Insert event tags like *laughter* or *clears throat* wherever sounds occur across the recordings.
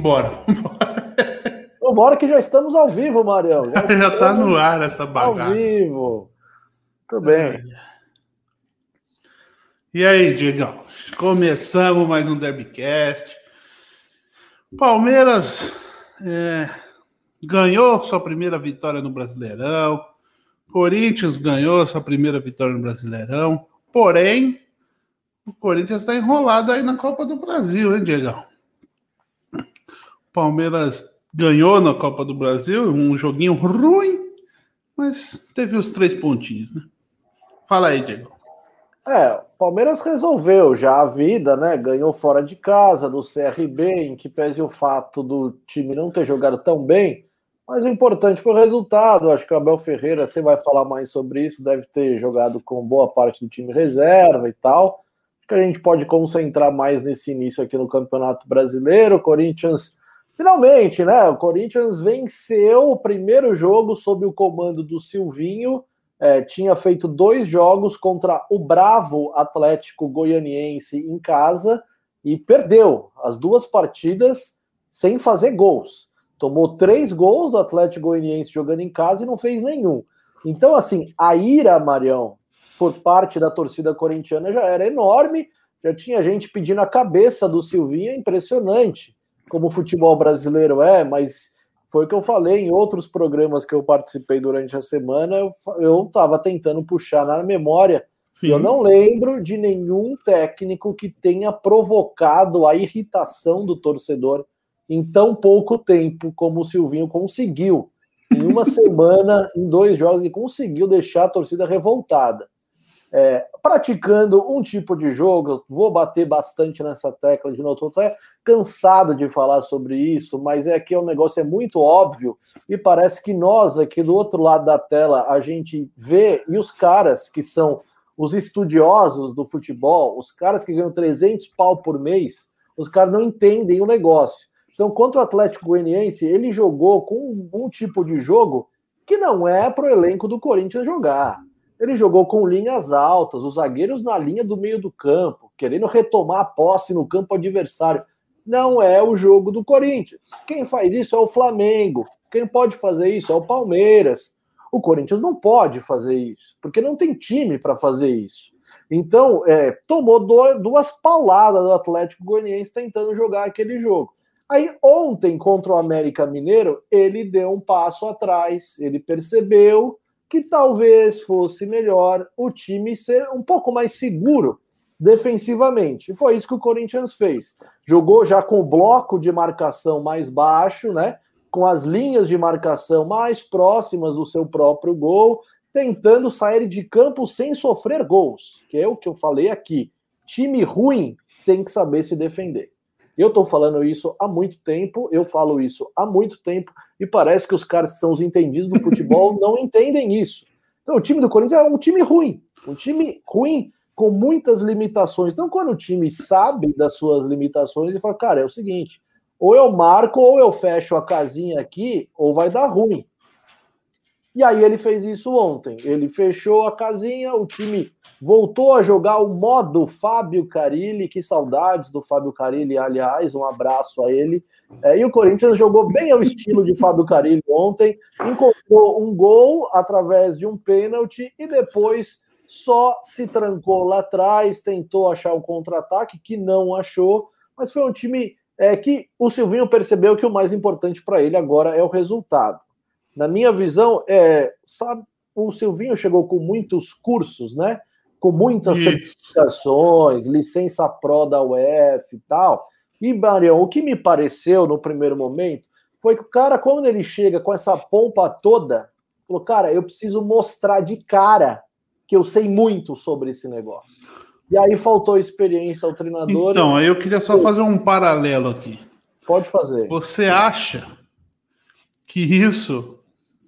Vambora, vambora. Que já estamos ao vivo, Marião. Já, *laughs* já tá no ar essa bagaça. Ao vivo. Tudo bem. É. E aí, Diegão? Começamos mais um Derbycast. Palmeiras é, ganhou sua primeira vitória no Brasileirão. Corinthians ganhou sua primeira vitória no Brasileirão. Porém, o Corinthians está enrolado aí na Copa do Brasil, hein, Diegão? Palmeiras ganhou na Copa do Brasil, um joguinho ruim, mas teve os três pontinhos, né? Fala aí, Diego. É, Palmeiras resolveu já a vida, né? Ganhou fora de casa do CRB, em que pese o fato do time não ter jogado tão bem, mas o importante foi o resultado. Acho que o Abel Ferreira, você vai falar mais sobre isso, deve ter jogado com boa parte do time reserva e tal. Acho que a gente pode concentrar mais nesse início aqui no Campeonato Brasileiro. Corinthians Finalmente, né? O Corinthians venceu o primeiro jogo sob o comando do Silvinho. É, tinha feito dois jogos contra o Bravo Atlético Goianiense em casa e perdeu as duas partidas sem fazer gols. Tomou três gols do Atlético Goianiense jogando em casa e não fez nenhum. Então, assim, a ira, Marião, por parte da torcida corintiana já era enorme. Já tinha gente pedindo a cabeça do Silvinho, impressionante como o futebol brasileiro é, mas foi o que eu falei em outros programas que eu participei durante a semana. Eu estava tentando puxar na memória. Sim. Eu não lembro de nenhum técnico que tenha provocado a irritação do torcedor em tão pouco tempo como o Silvinho conseguiu. Em uma *laughs* semana, em dois jogos, ele conseguiu deixar a torcida revoltada é, praticando um tipo de jogo, vou bater bastante nessa tecla de novo, estou cansado de falar sobre isso, mas é que o negócio é muito óbvio e parece que nós aqui do outro lado da tela a gente vê e os caras que são os estudiosos do futebol, os caras que ganham 300 pau por mês, os caras não entendem o negócio. Então, contra o Atlético Goianiense, ele jogou com um tipo de jogo que não é para o elenco do Corinthians jogar ele jogou com linhas altas, os zagueiros na linha do meio do campo, querendo retomar a posse no campo adversário. Não é o jogo do Corinthians. Quem faz isso é o Flamengo. Quem pode fazer isso é o Palmeiras. O Corinthians não pode fazer isso, porque não tem time para fazer isso. Então, é, tomou duas pauladas do Atlético Goianiense tentando jogar aquele jogo. Aí, ontem, contra o América Mineiro, ele deu um passo atrás, ele percebeu que talvez fosse melhor o time ser um pouco mais seguro defensivamente. E foi isso que o Corinthians fez. Jogou já com o bloco de marcação mais baixo, né? Com as linhas de marcação mais próximas do seu próprio gol, tentando sair de campo sem sofrer gols, que é o que eu falei aqui. Time ruim tem que saber se defender. Eu estou falando isso há muito tempo, eu falo isso há muito tempo, e parece que os caras que são os entendidos do futebol *laughs* não entendem isso. Então, o time do Corinthians é um time ruim, um time ruim com muitas limitações. Então, quando o time sabe das suas limitações, ele fala: cara, é o seguinte, ou eu marco, ou eu fecho a casinha aqui, ou vai dar ruim. E aí ele fez isso ontem. Ele fechou a casinha, o time voltou a jogar o modo Fábio Carilli. Que saudades do Fábio Carilli, aliás, um abraço a ele. É, e o Corinthians jogou bem ao estilo de Fábio Carilli ontem, encontrou um gol através de um pênalti e depois só se trancou lá atrás, tentou achar o contra-ataque, que não achou, mas foi um time é, que o Silvinho percebeu que o mais importante para ele agora é o resultado na minha visão, é, sabe, o Silvinho chegou com muitos cursos, né? Com muitas Isso. certificações, licença Pro da UF e tal. E, Marião, o que me pareceu no primeiro momento foi que o cara, quando ele chega com essa pompa toda, falou: Cara, eu preciso mostrar de cara que eu sei muito sobre esse negócio. E aí faltou experiência ao treinador. Então, aí eu queria só fazer um paralelo aqui. Pode fazer. Você acha que isso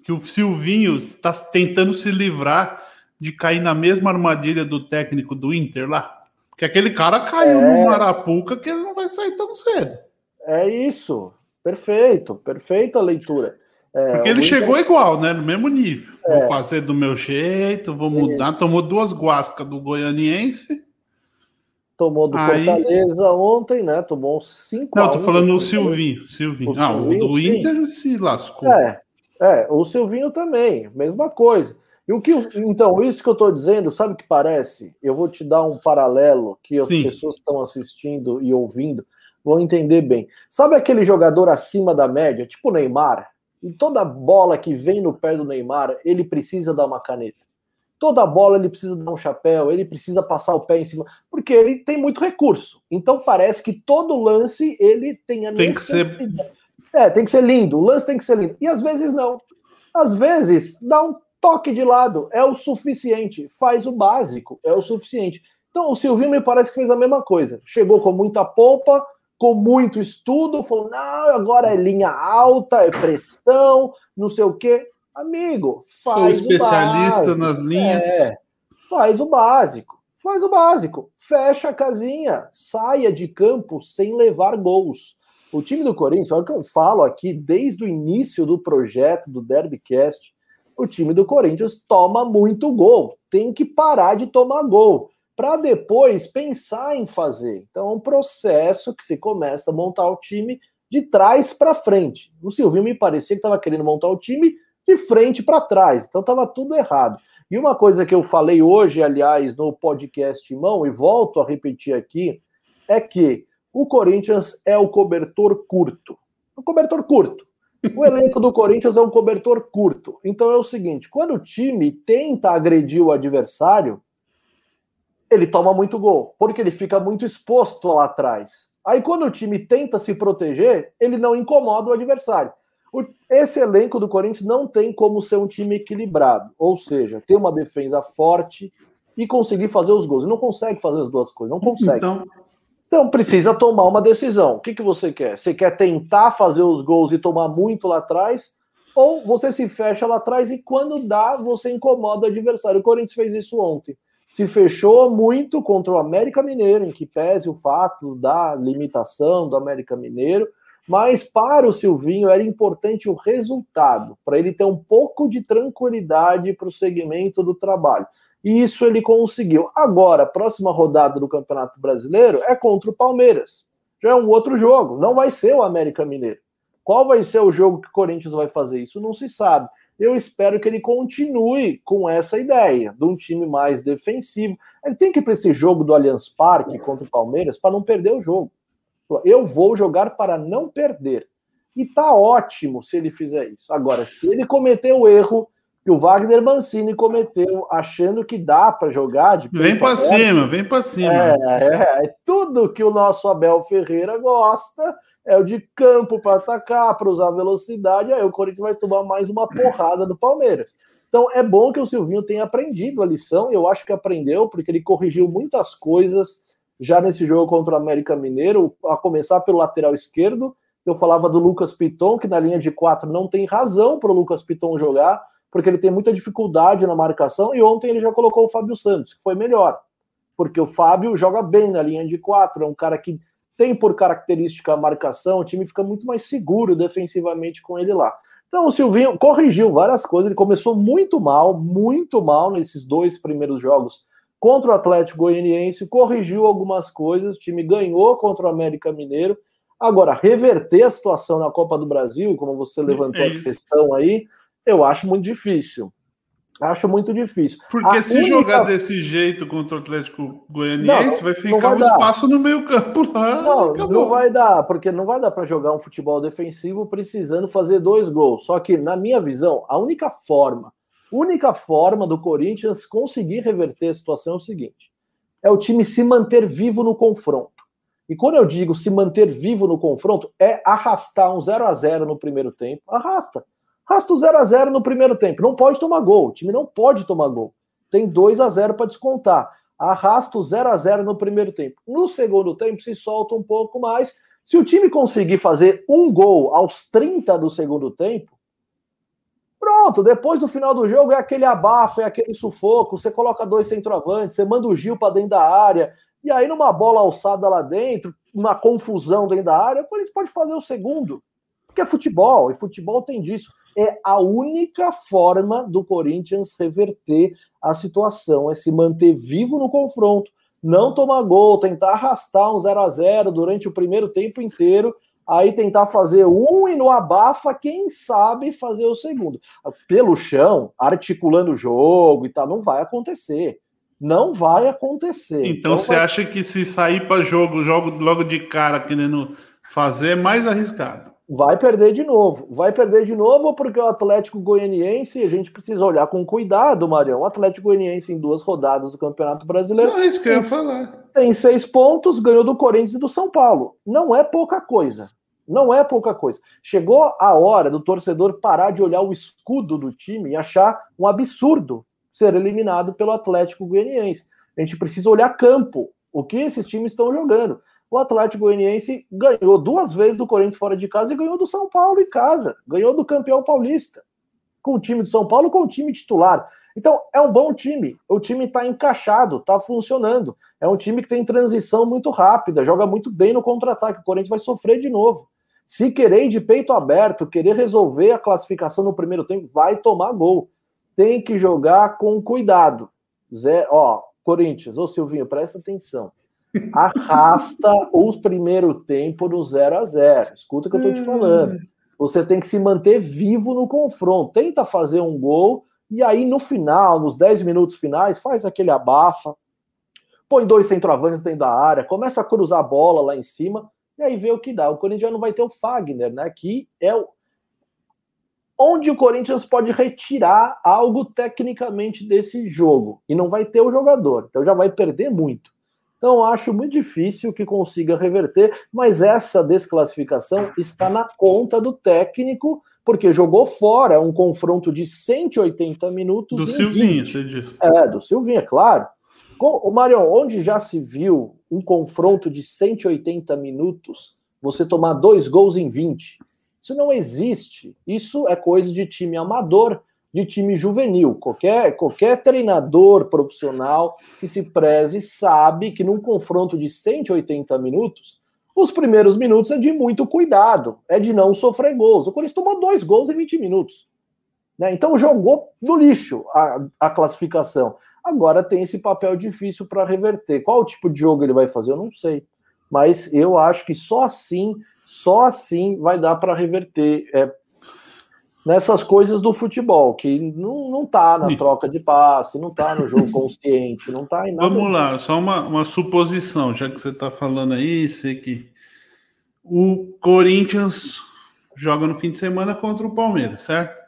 que o Silvinho está tentando se livrar de cair na mesma armadilha do técnico do Inter lá. Porque aquele cara caiu é... no Marapuca que ele não vai sair tão cedo. É isso. Perfeito, perfeita leitura. É, Porque ele Inter... chegou igual, né? No mesmo nível. É. Vou fazer do meu jeito, vou mudar. Tomou duas guascas do goianiense. Tomou do Aí... Fortaleza ontem, né? Tomou 5 Não, tô falando o Silvinho. Silvinho. Ah, o do. Inter se lascou. É, é, o Silvinho também, mesma coisa. E o que, então, isso que eu estou dizendo, sabe o que parece? Eu vou te dar um paralelo que as Sim. pessoas que estão assistindo e ouvindo vão entender bem. Sabe aquele jogador acima da média, tipo o Neymar? E toda bola que vem no pé do Neymar, ele precisa dar uma caneta. Toda bola ele precisa dar um chapéu, ele precisa passar o pé em cima, porque ele tem muito recurso. Então parece que todo lance ele tem a tem necessidade. Que ser... É, tem que ser lindo, o lance tem que ser lindo. E às vezes não. Às vezes dá um toque de lado, é o suficiente. Faz o básico, é o suficiente. Então o Silvinho me parece que fez a mesma coisa. Chegou com muita polpa, com muito estudo, falou: não, agora é linha alta, é pressão, não sei o quê. Amigo, faz Sou especialista nas linhas. É, faz o básico. Faz o básico. Fecha a casinha. Saia de campo sem levar gols. O time do Corinthians, olha o que eu falo aqui desde o início do projeto do Derbycast. O time do Corinthians toma muito gol. Tem que parar de tomar gol para depois pensar em fazer. Então é um processo que se começa a montar o time de trás para frente. O Silvinho me parecia que estava querendo montar o time de frente para trás, então estava tudo errado. E uma coisa que eu falei hoje, aliás, no podcast Mão, e volto a repetir aqui, é que o Corinthians é o cobertor curto. O cobertor curto. O *laughs* elenco do Corinthians é um cobertor curto. Então é o seguinte: quando o time tenta agredir o adversário, ele toma muito gol, porque ele fica muito exposto lá atrás. Aí, quando o time tenta se proteger, ele não incomoda o adversário. Esse elenco do Corinthians não tem como ser um time equilibrado, ou seja, ter uma defesa forte e conseguir fazer os gols. Ele não consegue fazer as duas coisas, não consegue. Então, então precisa tomar uma decisão. O que, que você quer? Você quer tentar fazer os gols e tomar muito lá atrás? Ou você se fecha lá atrás e quando dá, você incomoda o adversário. O Corinthians fez isso ontem se fechou muito contra o América Mineiro, em que pese o fato da limitação do América Mineiro, mas para o Silvinho era importante o resultado, para ele ter um pouco de tranquilidade para o segmento do trabalho. E isso ele conseguiu. Agora, a próxima rodada do Campeonato Brasileiro é contra o Palmeiras. Já é um outro jogo, não vai ser o América Mineiro. Qual vai ser o jogo que o Corinthians vai fazer? Isso não se sabe eu espero que ele continue com essa ideia de um time mais defensivo. Ele tem que ir para esse jogo do Allianz Parque contra o Palmeiras para não perder o jogo. Eu vou jogar para não perder. E tá ótimo se ele fizer isso. Agora, se ele cometer o erro que o Wagner Mancini cometeu, achando que dá para jogar de Vem para cima, vem para cima. É, é, é, tudo que o nosso Abel Ferreira gosta é o de campo para atacar, para usar velocidade. Aí o Corinthians vai tomar mais uma porrada do Palmeiras. Então é bom que o Silvinho tenha aprendido a lição. Eu acho que aprendeu, porque ele corrigiu muitas coisas já nesse jogo contra o América Mineiro, a começar pelo lateral esquerdo. Eu falava do Lucas Piton, que na linha de quatro não tem razão para o Lucas Piton jogar, porque ele tem muita dificuldade na marcação. E ontem ele já colocou o Fábio Santos, que foi melhor, porque o Fábio joga bem na linha de quatro, é um cara que tem por característica a marcação, o time fica muito mais seguro defensivamente com ele lá. Então o Silvinho corrigiu várias coisas, ele começou muito mal, muito mal nesses dois primeiros jogos contra o Atlético Goianiense, corrigiu algumas coisas, o time ganhou contra o América Mineiro. Agora, reverter a situação na Copa do Brasil, como você levantou é a questão aí, eu acho muito difícil. Acho muito difícil. Porque a se única... jogar desse jeito contra o Atlético Goianiense, não, vai ficar um dar. espaço no meio campo lá. Não, não vai dar, porque não vai dar para jogar um futebol defensivo precisando fazer dois gols. Só que, na minha visão, a única forma, única forma do Corinthians conseguir reverter a situação é o seguinte: é o time se manter vivo no confronto. E quando eu digo se manter vivo no confronto, é arrastar um 0 a 0 no primeiro tempo. Arrasta. Rasta o 0 a 0 no primeiro tempo. Não pode tomar gol. O time não pode tomar gol. Tem 2 a 0 para descontar. Arrasta o 0 a 0 no primeiro tempo. No segundo tempo, se solta um pouco mais. Se o time conseguir fazer um gol aos 30 do segundo tempo, pronto. Depois do final do jogo é aquele abafo, é aquele sufoco. Você coloca dois centroavantes, você manda o Gil para dentro da área. E aí, numa bola alçada lá dentro, uma confusão dentro da área, o Corinthians pode fazer o segundo. Porque é futebol, e futebol tem disso é a única forma do Corinthians reverter a situação, é se manter vivo no confronto, não tomar gol, tentar arrastar um 0 a 0 durante o primeiro tempo inteiro, aí tentar fazer um e no abafa, quem sabe fazer o segundo. Pelo chão, articulando o jogo e tal, não vai acontecer. Não vai acontecer. Então você vai... acha que se sair para jogo, jogo logo de cara querendo fazer é mais arriscado? Vai perder de novo. Vai perder de novo porque o Atlético Goianiense, a gente precisa olhar com cuidado, Marião. O Atlético Goianiense em duas rodadas do Campeonato Brasileiro. Não, é isso que eu ia falar. Tem seis pontos, ganhou do Corinthians e do São Paulo. Não é pouca coisa. Não é pouca coisa. Chegou a hora do torcedor parar de olhar o escudo do time e achar um absurdo ser eliminado pelo Atlético Goianiense. A gente precisa olhar campo, o que esses times estão jogando o Atlético Goianiense ganhou duas vezes do Corinthians fora de casa e ganhou do São Paulo em casa. Ganhou do campeão paulista. Com o time de São Paulo, com o time titular. Então, é um bom time. O time está encaixado, está funcionando. É um time que tem transição muito rápida, joga muito bem no contra-ataque. O Corinthians vai sofrer de novo. Se querer ir de peito aberto, querer resolver a classificação no primeiro tempo, vai tomar gol. Tem que jogar com cuidado. Zé, ó, Corinthians, ô Silvinho, presta atenção arrasta o primeiro tempo no 0 a 0 Escuta o que eu estou te falando. Você tem que se manter vivo no confronto. Tenta fazer um gol e aí no final, nos 10 minutos finais, faz aquele abafa. Põe dois centroavantes dentro da área, começa a cruzar a bola lá em cima e aí vê o que dá. O Corinthians não vai ter o Fagner, né? Que é o onde o Corinthians pode retirar algo tecnicamente desse jogo e não vai ter o jogador. Então já vai perder muito. Então, acho muito difícil que consiga reverter, mas essa desclassificação está na conta do técnico, porque jogou fora um confronto de 180 minutos. Do Silvinho, você disse. É, do Silvinho, é claro. O Marion, onde já se viu um confronto de 180 minutos, você tomar dois gols em 20? Isso não existe. Isso é coisa de time amador de time juvenil. Qualquer, qualquer treinador profissional que se preze sabe que num confronto de 180 minutos, os primeiros minutos é de muito cuidado, é de não sofrer gols. O Corinthians tomou dois gols em 20 minutos. Né? Então jogou no lixo a, a classificação. Agora tem esse papel difícil para reverter. Qual tipo de jogo ele vai fazer? Eu não sei. Mas eu acho que só assim, só assim vai dar para reverter. É, nessas coisas do futebol, que não, não tá na troca de passe, não tá no jogo consciente, não tá em nada. Vamos lá, só uma, uma suposição, já que você tá falando aí, sei que o Corinthians joga no fim de semana contra o Palmeiras, certo?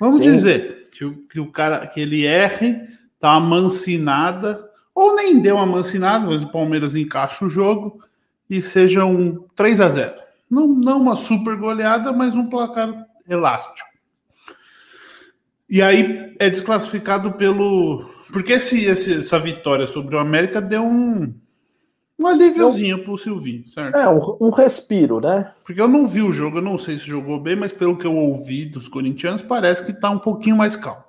Vamos Sim. dizer que o, que o cara, que ele erre, tá amancinada, ou nem deu uma mancinada, mas o Palmeiras encaixa o jogo e seja um 3 a 0 não, não uma super goleada, mas um placar elástico. E aí é desclassificado pelo. Porque esse, esse, essa vitória sobre o América deu um, um alíviozinho pro Silvinho, certo? É, um, um, respiro, né? Porque eu não vi o jogo, eu não sei se jogou bem, mas pelo que eu ouvi dos corintianos, parece que tá um pouquinho mais calmo.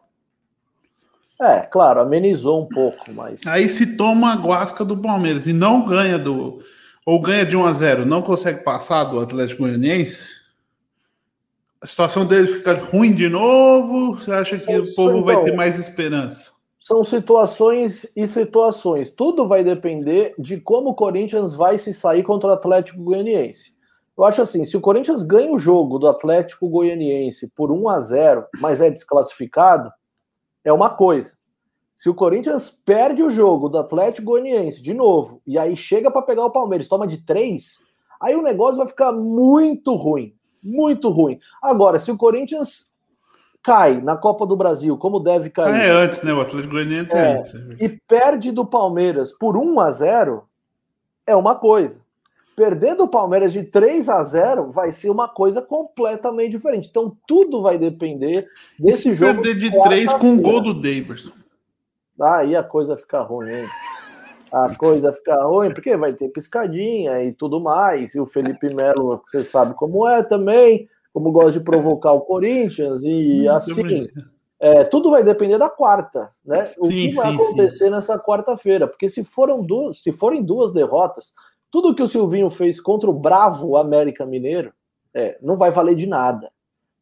É, claro, amenizou um pouco, mas. Aí se toma a guasca do Palmeiras e não ganha do. Ou ganha de 1 a 0 não consegue passar do Atlético Goianiense, a situação dele fica ruim de novo? Você acha que o povo então, vai ter mais esperança? São situações e situações. Tudo vai depender de como o Corinthians vai se sair contra o Atlético Goianiense. Eu acho assim, se o Corinthians ganha o jogo do Atlético Goianiense por 1 a 0, mas é desclassificado, é uma coisa. Se o Corinthians perde o jogo do Atlético Goianiense de novo e aí chega para pegar o Palmeiras, toma de três, aí o negócio vai ficar muito ruim muito ruim. Agora, se o Corinthians cai na Copa do Brasil, como deve cair. Ah, é antes, né? O Atlético Goianiense é, é antes. E perde do Palmeiras por 1 a 0 é uma coisa. Perder do Palmeiras de 3 a 0 vai ser uma coisa completamente diferente. Então tudo vai depender desse jogo. Perder de 3 com o gol do Daverson. Aí a coisa fica ruim, hein? A coisa fica ruim, porque vai ter piscadinha e tudo mais. E o Felipe Melo, você sabe como é também, como gosta de provocar o Corinthians, e hum, assim. É, tudo vai depender da quarta, né? O sim, que vai sim, acontecer sim. nessa quarta-feira? Porque se foram duas, se forem duas derrotas, tudo que o Silvinho fez contra o bravo América Mineiro é, não vai valer de nada.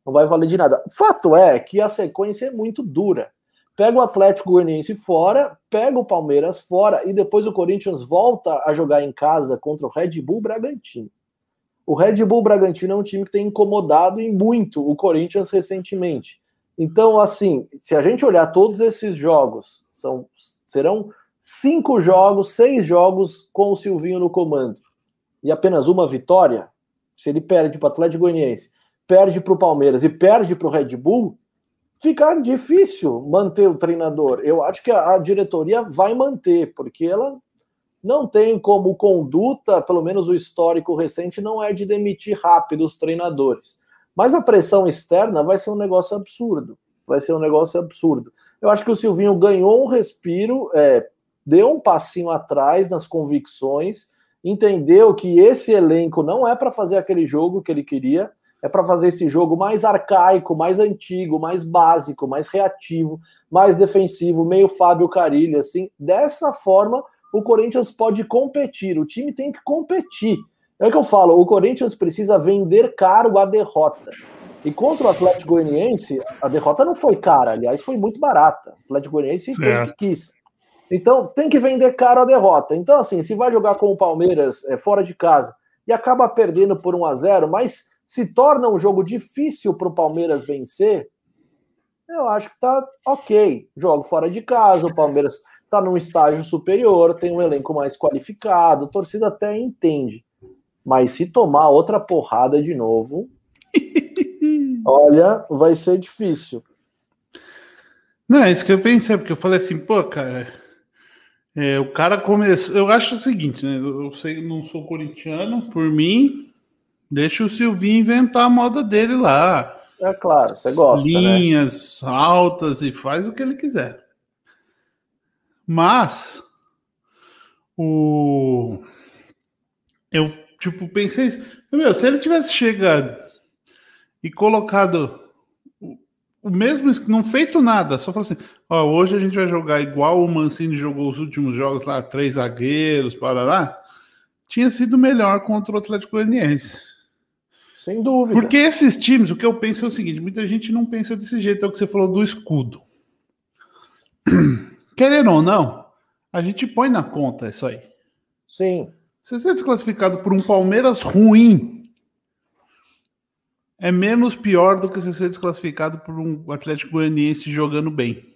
Não vai valer de nada. Fato é que a sequência é muito dura. Pega o Atlético Goianiense fora, pega o Palmeiras fora e depois o Corinthians volta a jogar em casa contra o Red Bull Bragantino. O Red Bull Bragantino é um time que tem incomodado e muito o Corinthians recentemente. Então, assim, se a gente olhar todos esses jogos, são, serão cinco jogos, seis jogos com o Silvinho no comando e apenas uma vitória, se ele perde para o Atlético Goianiense, perde para o Palmeiras e perde para o Red Bull, fica difícil manter o treinador. Eu acho que a, a diretoria vai manter, porque ela não tem como conduta, pelo menos o histórico recente, não é de demitir rápido os treinadores. Mas a pressão externa vai ser um negócio absurdo. Vai ser um negócio absurdo. Eu acho que o Silvinho ganhou um respiro, é, deu um passinho atrás nas convicções, entendeu que esse elenco não é para fazer aquele jogo que ele queria, é para fazer esse jogo mais arcaico, mais antigo, mais básico, mais reativo, mais defensivo, meio Fábio Carilli, assim. Dessa forma, o Corinthians pode competir, o time tem que competir. É o que eu falo, o Corinthians precisa vender caro a derrota. E contra o Atlético Goianiense, a derrota não foi cara, aliás, foi muito barata. O Atlético Goianiense fez o que quis. Então, tem que vender caro a derrota. Então, assim, se vai jogar com o Palmeiras é, fora de casa e acaba perdendo por 1 a 0 mas se torna um jogo difícil para o Palmeiras vencer, eu acho que tá ok. Jogo fora de casa, o Palmeiras está num estágio superior, tem um elenco mais qualificado, a torcida até entende. Mas se tomar outra porrada de novo, *laughs* olha, vai ser difícil. Não, é isso que eu pensei, porque eu falei assim, pô, cara, é, o cara começou. Eu acho o seguinte, né? Eu sei não sou corintiano, por mim, deixa o Silvinho inventar a moda dele lá. É claro, você gosta. Né? Linhas né? altas e faz o que ele quiser. Mas o eu tipo pensei, meu, se ele tivesse chegado e colocado o mesmo, não feito nada, só falou assim: ó, hoje a gente vai jogar igual o Mancini jogou os últimos jogos lá, três zagueiros, para lá. Tinha sido melhor contra o Atlético Goianiense. Sem dúvida. Porque esses times, o que eu penso é o seguinte: muita gente não pensa desse jeito, é o que você falou do escudo. *clears throat* Querendo ou não, a gente põe na conta isso aí. Sim. Se você é desclassificado por um Palmeiras ruim, é menos pior do que você ser desclassificado por um Atlético Goianiense jogando bem.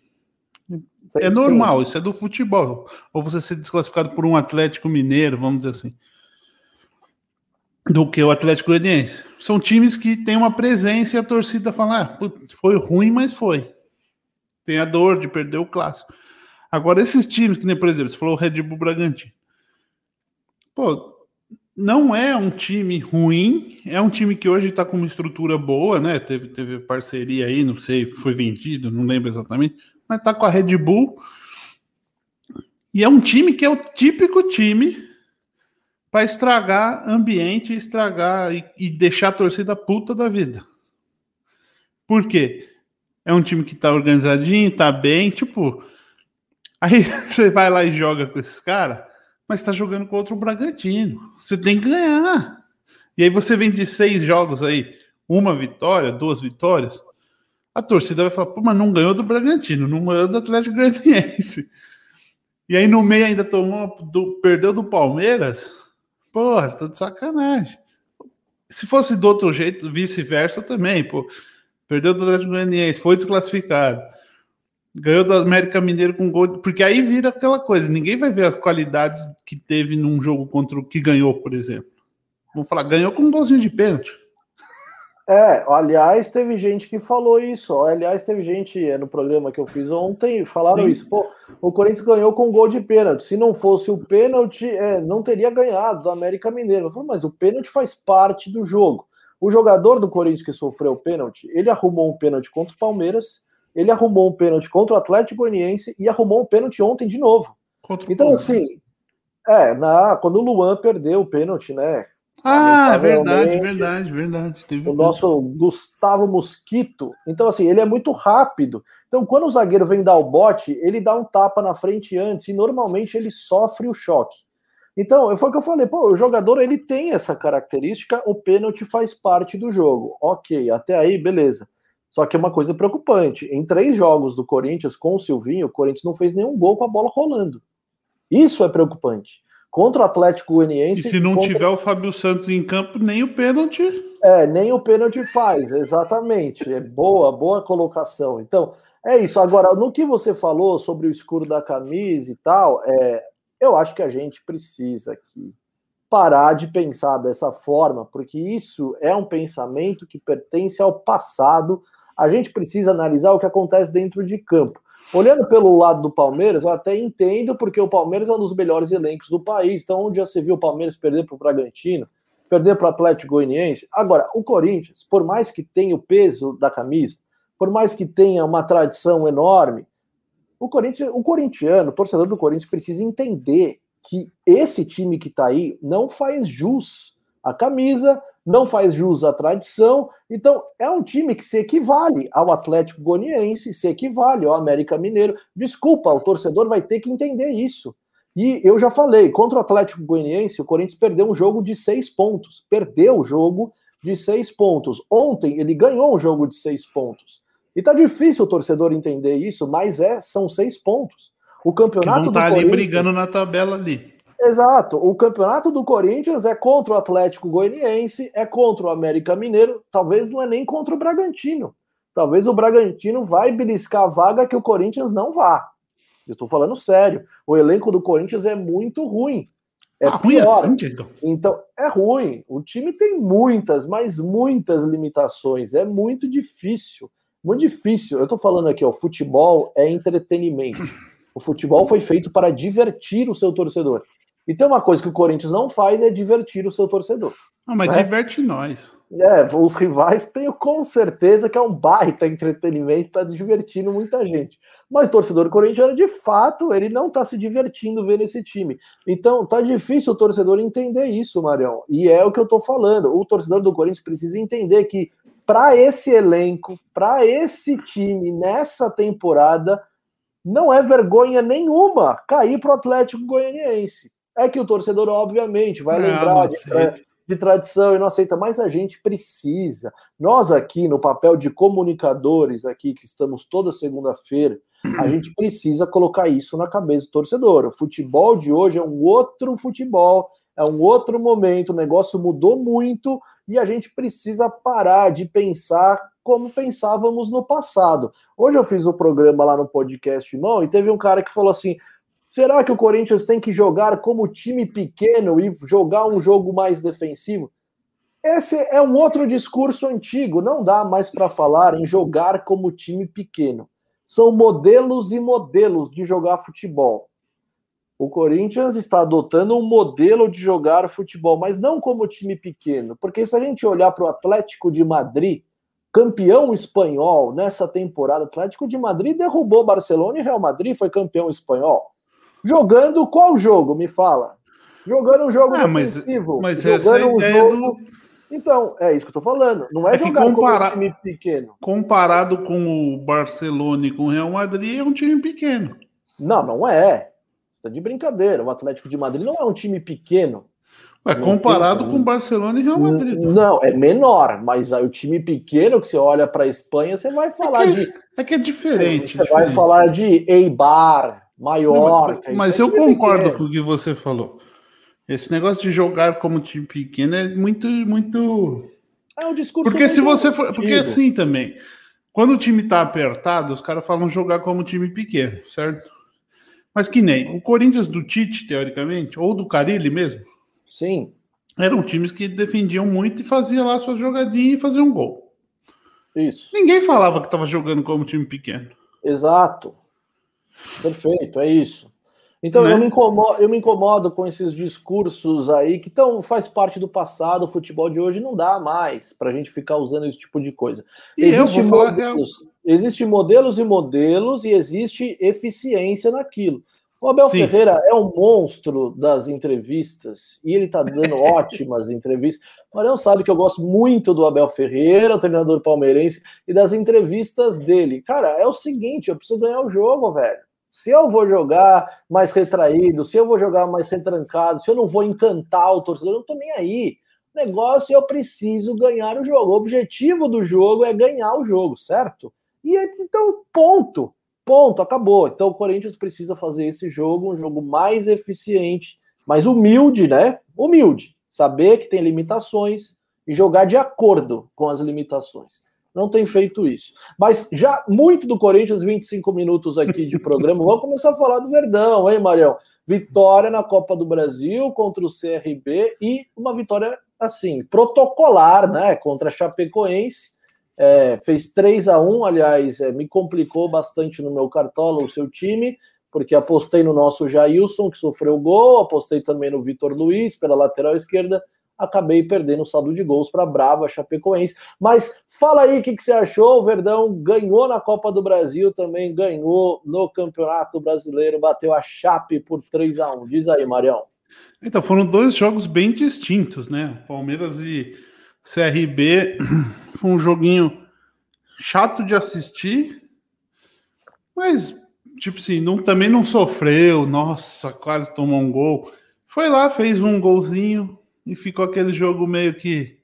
é normal, sim. isso é do futebol. Ou você ser desclassificado por um Atlético Mineiro, vamos dizer assim. Do que o Atlético Goianiense. São times que têm uma presença e a torcida fala: ah, foi ruim, mas foi. Tem a dor de perder o clássico. Agora, esses times, que nem, por exemplo, você falou o Red Bull Bragantino. Pô, não é um time ruim, é um time que hoje está com uma estrutura boa, né? Teve, teve parceria aí, não sei, foi vendido, não lembro exatamente, mas está com a Red Bull. E é um time que é o típico time para estragar ambiente, estragar e, e, deixar a torcida puta da vida. Por quê? É um time que está organizadinho, está bem, tipo. Aí *laughs* você vai lá e joga com esses caras mas está jogando contra o Bragantino. Você tem que ganhar. E aí você vem de seis jogos aí, uma vitória, duas vitórias. A torcida vai falar, pô, mas não ganhou do Bragantino, não ganhou do Atlético Goianiense. E aí no meio ainda tomou, do, perdeu do Palmeiras. Porra, tá de sacanagem. Se fosse do outro jeito, vice-versa também, pô. Perdeu do Atlético Goianiense, foi desclassificado. Ganhou do América Mineiro com gol, porque aí vira aquela coisa, ninguém vai ver as qualidades que teve num jogo contra o que ganhou, por exemplo. Vamos falar, ganhou com um golzinho de pênalti. É, aliás, teve gente que falou isso. Aliás, teve gente é, no programa que eu fiz ontem, falaram Sim. isso. Pô, o Corinthians ganhou com um gol de pênalti. Se não fosse o pênalti, é, não teria ganhado do América Mineiro. Eu falei, mas o pênalti faz parte do jogo. O jogador do Corinthians que sofreu o pênalti, ele arrumou um pênalti contra o Palmeiras ele arrumou um pênalti contra o Atlético Goianiense e arrumou um pênalti ontem de novo. Contra então, assim, é, na, quando o Luan perdeu o pênalti, né? Ah, verdade, verdade, verdade. Teve o nosso Gustavo Mosquito. Então, assim, ele é muito rápido. Então, quando o zagueiro vem dar o bote, ele dá um tapa na frente antes e normalmente ele sofre o choque. Então, foi o que eu falei, pô, o jogador ele tem essa característica, o pênalti faz parte do jogo. Ok, até aí, beleza. Só que é uma coisa preocupante. Em três jogos do Corinthians com o Silvinho, o Corinthians não fez nenhum gol com a bola rolando. Isso é preocupante. Contra o Atlético Goianiense. E se não contra... tiver o Fábio Santos em campo, nem o pênalti. É, nem o pênalti faz, exatamente. É boa, boa colocação. Então, é isso. Agora, no que você falou sobre o escuro da camisa e tal, é, eu acho que a gente precisa aqui parar de pensar dessa forma, porque isso é um pensamento que pertence ao passado. A gente precisa analisar o que acontece dentro de campo. Olhando pelo lado do Palmeiras, eu até entendo, porque o Palmeiras é um dos melhores elencos do país. Então, onde já se viu o Palmeiras perder para o Bragantino, perder para o Atlético Goianiense. Agora, o Corinthians, por mais que tenha o peso da camisa, por mais que tenha uma tradição enorme, o, Corinthians, o corintiano, o torcedor do Corinthians, precisa entender que esse time que está aí não faz jus à camisa, não faz jus à tradição. Então, é um time que se equivale ao Atlético Goianiense, se equivale ao América Mineiro. Desculpa, o torcedor vai ter que entender isso. E eu já falei, contra o Atlético Goianiense, o Corinthians perdeu um jogo de seis pontos. Perdeu o jogo de seis pontos. Ontem ele ganhou um jogo de seis pontos. E tá difícil o torcedor entender isso, mas é, são seis pontos. O campeonato que tá ali brigando na tabela ali. Exato. O campeonato do Corinthians é contra o Atlético Goianiense, é contra o América Mineiro, talvez não é nem contra o Bragantino. Talvez o Bragantino vai beliscar a vaga que o Corinthians não vá. Eu tô falando sério. O elenco do Corinthians é muito ruim. É ah. Ruim assim, então, é ruim. O time tem muitas, mas muitas limitações. É muito difícil. Muito difícil. Eu estou falando aqui, o futebol é entretenimento. O futebol foi feito para divertir o seu torcedor. E tem uma coisa que o Corinthians não faz é divertir o seu torcedor. Não, mas né? diverte nós. É, os rivais tenho com certeza que é um baita entretenimento, está divertindo muita gente. Mas o torcedor corintiano, de fato, ele não está se divertindo vendo esse time. Então, tá difícil o torcedor entender isso, Marião. E é o que eu estou falando. O torcedor do Corinthians precisa entender que para esse elenco, para esse time nessa temporada, não é vergonha nenhuma cair para o Atlético Goianiense. É que o torcedor, obviamente, vai não, lembrar de, é, de, tradição e não aceita, mas a gente precisa. Nós aqui, no papel de comunicadores, aqui que estamos toda segunda-feira, a gente *clears throat* precisa colocar isso na cabeça do torcedor. O futebol de hoje é um outro futebol é um outro momento, o negócio mudou muito e a gente precisa parar de pensar como pensávamos no passado. Hoje eu fiz o um programa lá no podcast não e teve um cara que falou assim: será que o Corinthians tem que jogar como time pequeno e jogar um jogo mais defensivo? Esse é um outro discurso antigo, não dá mais para falar em jogar como time pequeno. São modelos e modelos de jogar futebol. O Corinthians está adotando um modelo de jogar futebol, mas não como time pequeno, porque se a gente olhar para o Atlético de Madrid, campeão espanhol nessa temporada, Atlético de Madrid derrubou Barcelona e Real Madrid foi campeão espanhol. Jogando qual jogo? Me fala. Jogando um jogo ah, defensivo. Mas, mas jogando um jogo. Do... Então, é isso que eu tô falando. Não é, é jogar compara... como um time pequeno. Comparado com o Barcelona e com o Real Madrid, é um time pequeno. Não, não é. Tá de brincadeira. O Atlético de Madrid não é um time pequeno. É comparado com Barcelona e Real Madrid. Não, é menor, mas aí o time pequeno que você olha para a Espanha, você vai falar é que, de. É que é diferente. Você diferente. vai falar de Eibar, Maiorca. Não, mas, mas é eu concordo pequeno. com o que você falou. Esse negócio de jogar como time pequeno é muito, muito. É um discurso. Porque se você for. Porque assim também. Quando o time tá apertado, os caras falam jogar como time pequeno, certo? Mas que nem o Corinthians do Tite, teoricamente, ou do Carilli mesmo. Sim. Eram times que defendiam muito e faziam lá suas jogadinhas e faziam um gol. Isso. Ninguém falava que estava jogando como time pequeno. Exato. Perfeito, é isso. Então né? eu, me incomodo, eu me incomodo com esses discursos aí que tão, faz parte do passado, o futebol de hoje não dá mais para a gente ficar usando esse tipo de coisa. E existe modelos, existe modelos e modelos e existe eficiência naquilo. O Abel Sim. Ferreira é um monstro das entrevistas e ele está dando *laughs* ótimas entrevistas. O Marião sabe que eu gosto muito do Abel Ferreira, treinador palmeirense, e das entrevistas dele. Cara, é o seguinte: eu preciso ganhar o jogo, velho. Se eu vou jogar mais retraído, se eu vou jogar mais retrancado, se eu não vou encantar o torcedor, eu não tô nem aí. negócio eu preciso ganhar o jogo. O objetivo do jogo é ganhar o jogo, certo? E então, ponto. Ponto, acabou. Então o Corinthians precisa fazer esse jogo um jogo mais eficiente, mais humilde, né? Humilde. Saber que tem limitações e jogar de acordo com as limitações. Não tem feito isso. Mas já muito do Corinthians, 25 minutos aqui de programa. Vamos começar a falar do Verdão, hein, Marião? Vitória na Copa do Brasil contra o CRB e uma vitória assim, protocolar, né? Contra a Chapecoense. É, fez 3 a 1 aliás, é, me complicou bastante no meu cartola o seu time, porque apostei no nosso Jailson, que sofreu gol, apostei também no Vitor Luiz pela lateral esquerda, acabei perdendo o saldo de gols para Brava Chapecoense. Mas fala aí o que, que, você achou. O Verdão ganhou na Copa do Brasil, também ganhou no Campeonato Brasileiro, bateu a Chape por 3 a 1 Diz aí, Marião. Então, foram dois jogos bem distintos, né? Palmeiras e CRB *clears throat* foi um joguinho chato de assistir, mas, tipo assim, não, também não sofreu. Nossa, quase tomou um gol. Foi lá, fez um golzinho e ficou aquele jogo meio que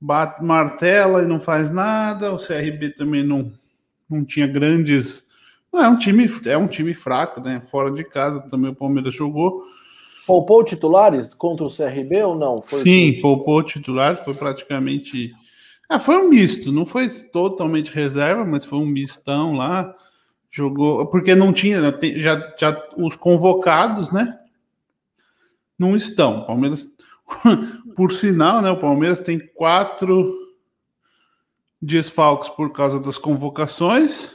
bate, martela e não faz nada. O CRB também não, não tinha grandes. Não é um time, é um time fraco, né? Fora de casa também o Palmeiras jogou. Poupou titulares contra o CRB ou não? Foi Sim, assim? poupou titulares, foi praticamente. Ah, foi um misto, não foi totalmente reserva, mas foi um mistão lá. Jogou, porque não tinha, já, já os convocados, né? Não estão. Palmeiras, *laughs* por sinal, né? O Palmeiras tem quatro desfalques por causa das convocações.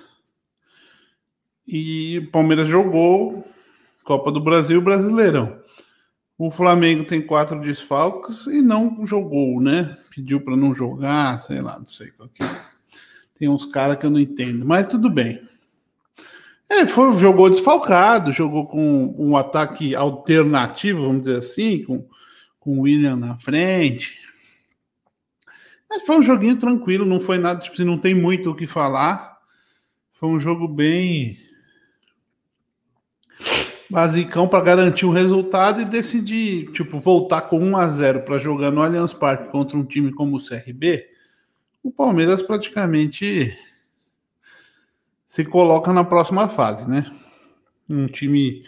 E o Palmeiras jogou Copa do Brasil Brasileirão. O Flamengo tem quatro desfalques e não jogou, né? Pediu para não jogar, sei lá, não sei qual que é. Tem uns caras que eu não entendo, mas tudo bem. É, foi, jogou desfalcado, jogou com um ataque alternativo, vamos dizer assim, com, com o William na frente. Mas foi um joguinho tranquilo, não foi nada, tipo, assim, não tem muito o que falar. Foi um jogo bem basicão para garantir o resultado e decidir, tipo, voltar com 1 a 0 para jogar no Allianz Parque contra um time como o CRB, o Palmeiras praticamente se coloca na próxima fase, né? Um time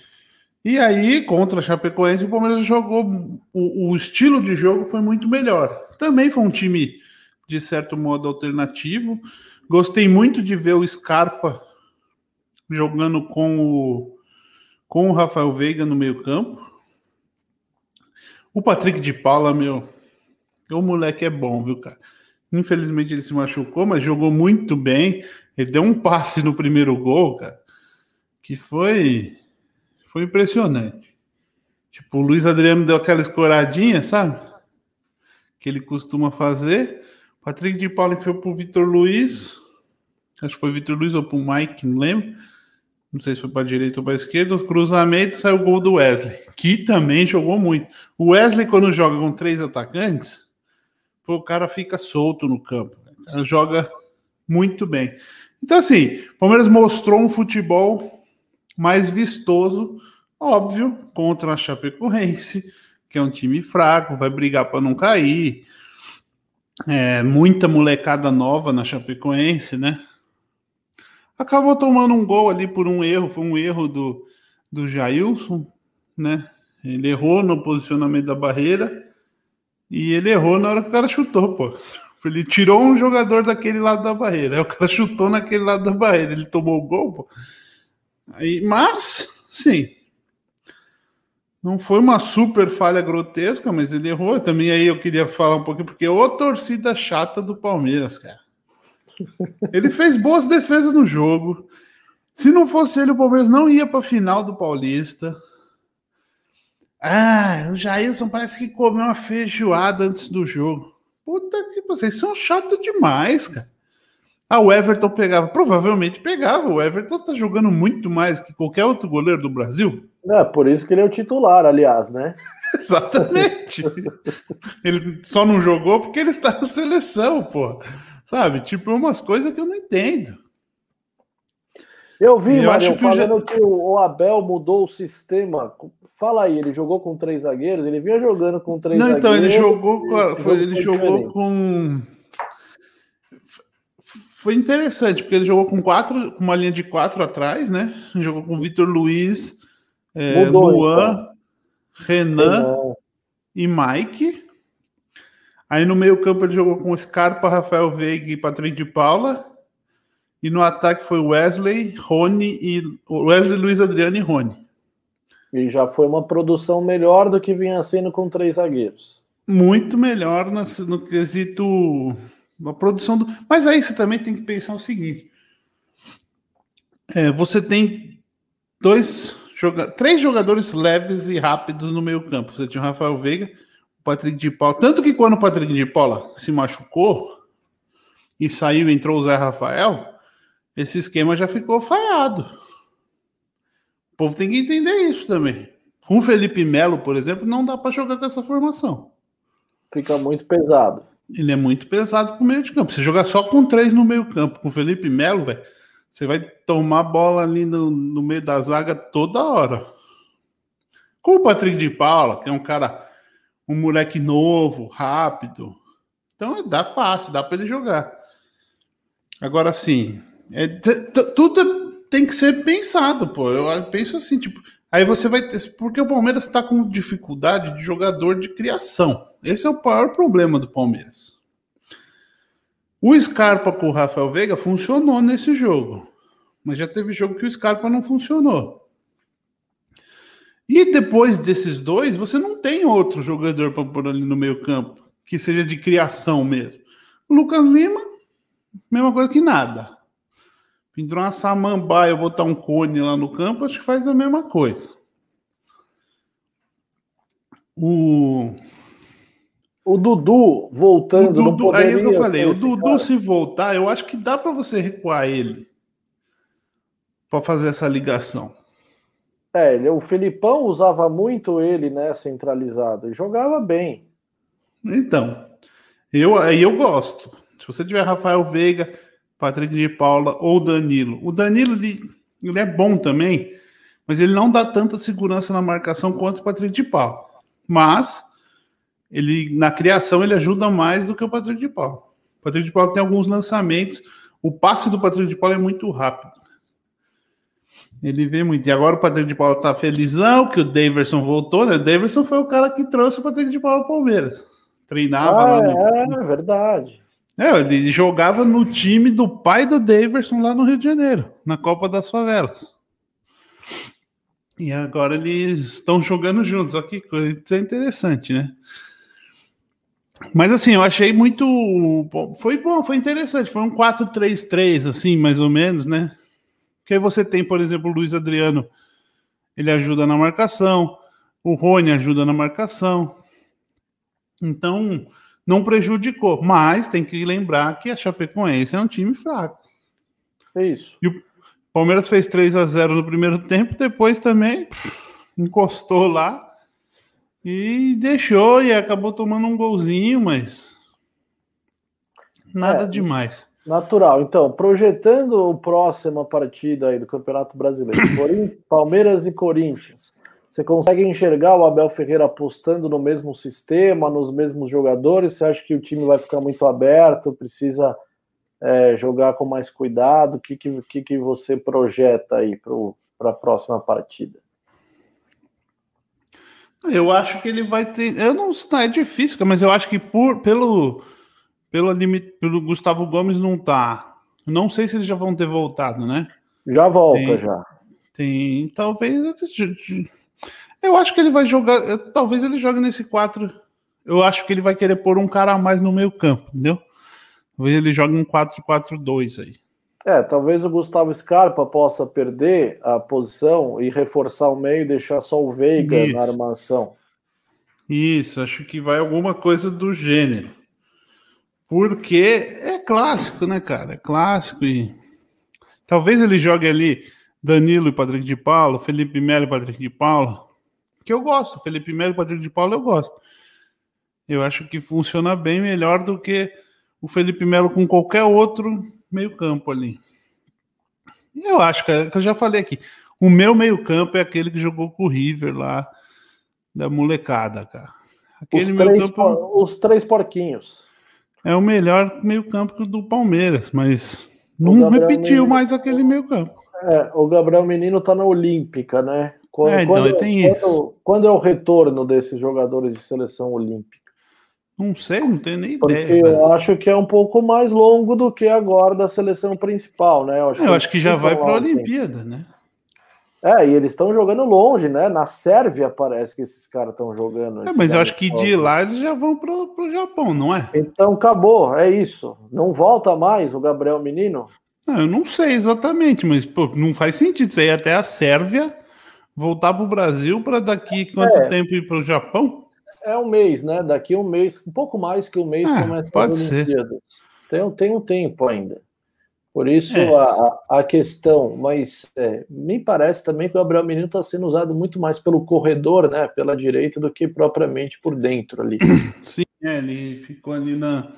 e aí contra a Chapecoense o Palmeiras jogou o, o estilo de jogo foi muito melhor. Também foi um time de certo modo alternativo. Gostei muito de ver o Scarpa jogando com o com o Rafael Veiga no meio-campo. O Patrick de Paula, meu, o moleque é bom, viu, cara? Infelizmente ele se machucou, mas jogou muito bem. Ele deu um passe no primeiro gol, cara, que foi foi impressionante. Tipo, o Luiz Adriano deu aquela escoradinha, sabe? Que ele costuma fazer. Patrick de Paula enfiou pro Vitor Luiz. Acho que foi Vitor Luiz ou pro Mike, não lembro não sei se foi para direita ou para esquerda, os cruzamentos saiu o gol do Wesley, que também jogou muito. O Wesley, quando joga com três atacantes, o cara fica solto no campo. O cara joga muito bem. Então, assim, o Palmeiras mostrou um futebol mais vistoso, óbvio, contra a Chapecoense, que é um time fraco, vai brigar para não cair. É, muita molecada nova na Chapecoense, né? Acabou tomando um gol ali por um erro, foi um erro do, do Jailson, né? Ele errou no posicionamento da barreira e ele errou na hora que o cara chutou, pô. Ele tirou um jogador daquele lado da barreira, aí o cara chutou naquele lado da barreira, ele tomou o gol, pô. Aí, mas, sim, não foi uma super falha grotesca, mas ele errou. Também aí eu queria falar um pouquinho, porque ô torcida chata do Palmeiras, cara. Ele fez boas defesas no jogo. Se não fosse ele, o Palmeiras não ia para a final do Paulista. Ah, o Jailson parece que comeu uma feijoada antes do jogo. Puta que vocês são chato demais, cara. Ah, o Everton pegava, provavelmente pegava. O Everton tá jogando muito mais que qualquer outro goleiro do Brasil. É, por isso que ele é o titular, aliás, né? *laughs* Exatamente. ele só não jogou porque ele está na seleção, pô. Sabe? Tipo, umas coisas que eu não entendo. Eu vi, Eu acho que o falando que o Abel mudou o sistema. Fala aí, ele jogou com três zagueiros, ele vinha jogando com três Não, zagueiros. então ele jogou, com a- foi- ele jogou com. Foi interessante, porque ele jogou com quatro, com uma linha de quatro atrás, né? Jogou com Vitor Luiz, é, Mudou, Luan, então. Renan Não. e Mike. Aí no meio-campo ele jogou com Scarpa, Rafael Veiga e Patrick de Paula. E no ataque foi Wesley, Rony e Wesley, Luiz Adriano e Rony. E já foi uma produção melhor do que vinha sendo com três zagueiros. muito melhor no, no quesito na produção do. Mas aí você também tem que pensar o seguinte: É, você tem dois joga... três jogadores leves e rápidos no meio campo. Você tinha o Rafael Veiga, Patrick de Paula. Tanto que quando o Patrick de Paula se machucou e saiu e entrou o Zé Rafael, esse esquema já ficou falhado. O povo tem que entender isso também. Com o Felipe Melo, por exemplo, não dá para jogar com essa formação. Fica muito pesado. Ele é muito pesado pro meio de campo. Você jogar só com três no meio campo, com o Felipe Melo, velho, você vai tomar bola ali no, no meio da zaga toda hora. Com o Patrick de Paula, que é um cara, um moleque novo, rápido. Então dá fácil, dá para ele jogar. Agora sim, é, tudo tem que ser pensado, pô. Eu penso assim, tipo, aí você vai ter. Porque o Palmeiras está com dificuldade de jogador de criação. Esse é o maior problema do Palmeiras. O Scarpa com o Rafael Veiga funcionou nesse jogo. Mas já teve jogo que o Scarpa não funcionou. E depois desses dois, você não tem outro jogador para pôr ali no meio-campo que seja de criação mesmo. O Lucas Lima, mesma coisa que nada. Pendurar uma samambaia, botar um cone lá no campo, acho que faz a mesma coisa. O, O Dudu o voltando, não Dudu, aí é o que eu falei, o Dudu cara. se voltar, eu acho que dá para você recuar ele para fazer essa ligação. É, ele- o Filipão usava muito ele, né, centralizado, e jogava bem. Então, eu aí eu gosto. Se você tiver Rafael Veiga, Patrick de Paula ou Danilo, o Danilo ele, ele é bom também, mas ele não dá tanta segurança na marcação quanto o Patrick de Paula. Mas ele na criação ele ajuda mais do que o Patrick de Paula. O Patrick de Paula tem alguns lançamentos. O passe do Patrick de Paula é muito rápido. Ele vê muito. E agora o Patrick de Paula tá felizão que o Daverson voltou, né? O Daverson foi o cara que trouxe o Patrick de Paula ao Palmeiras. Treinava Ah, lá no, é, é verdade. é, ele jogava no time do pai do Daverson lá no Rio de Janeiro, na Copa das Favelas. E agora eles estão jogando juntos. Olha que coisa é interessante, né? Mas assim, eu achei muito. Foi bom, foi interessante. Foi um 4-3-3, assim, mais ou menos, né? Porque aí você tem, por exemplo, o Luiz Adriano, ele ajuda na marcação, o Rony ajuda na marcação. Então, não prejudicou. Mas tem que lembrar que a Chapecoense é um time fraco. É isso. O Palmeiras fez 3 a 0 no primeiro tempo, depois também encostou lá e deixou e acabou tomando um golzinho, mas nada É. demais. Natural. Então, projetando a próxima partida aí do Campeonato Brasileiro, *coughs* Palmeiras e Corinthians, você consegue enxergar o Abel Ferreira apostando no mesmo sistema, nos mesmos jogadores? Você acha que o time vai ficar muito aberto, precisa é, jogar com mais cuidado? O que, que, que, você projeta aí para a próxima partida? Eu acho que ele vai ter. Eu não é difícil, mas eu acho que por pelo pelo, limite, pelo Gustavo Gomes não tá. Não sei se eles já vão ter voltado, né? Já volta, Tem. já. Tem, talvez. Eu acho que ele vai jogar. Talvez ele jogue nesse 4. Eu acho que ele vai querer pôr um cara a mais no meio campo, entendeu? Talvez ele jogue um 4-4-2 aí. É, talvez o Gustavo Scarpa possa perder a posição e reforçar o meio e deixar só o Veiga Isso. na armação. Isso, acho que vai alguma coisa do gênero. Porque é clássico, né, cara? É clássico e. Talvez ele jogue ali Danilo e Patrick de Paulo, Felipe Melo e Patrick de Paula. Que eu gosto. Felipe Melo e Patrick de Paula eu gosto. Eu acho que funciona bem melhor do que o Felipe Melo com qualquer outro meio-campo ali. Eu acho, cara, que eu já falei aqui. O meu meio-campo é aquele que jogou com o River lá, da molecada, cara. Aquele os, três, campo, os três porquinhos. É o melhor meio-campo do Palmeiras, mas não repetiu Menino, mais aquele meio-campo. É, o Gabriel Menino tá na Olímpica, né? Quando, é, quando, tem quando, quando é o retorno desses jogadores de seleção olímpica? Não sei, não tenho nem Porque ideia. Porque eu acho que é um pouco mais longo do que agora da seleção principal, né? Eu acho, é, eu acho que já vai para a Olimpíada, né? É, e eles estão jogando longe, né? Na Sérvia parece que esses caras estão jogando. É, mas eu acho que de lá eles já vão pro, pro Japão, não é? Então acabou, é isso. Não volta mais o Gabriel Menino? Não, eu não sei exatamente, mas pô, não faz sentido isso aí até a Sérvia voltar para o Brasil para daqui quanto é, tempo ir para o Japão? É um mês, né? Daqui um mês, um pouco mais que um mês é, começa pode Olimpíadas. Tem, tem um tempo ainda. Por isso é. a, a questão, mas é, me parece também que o Gabriel Menino está sendo usado muito mais pelo corredor, né, pela direita, do que propriamente por dentro ali. *clears throat* Sim, é, ele ficou ali na,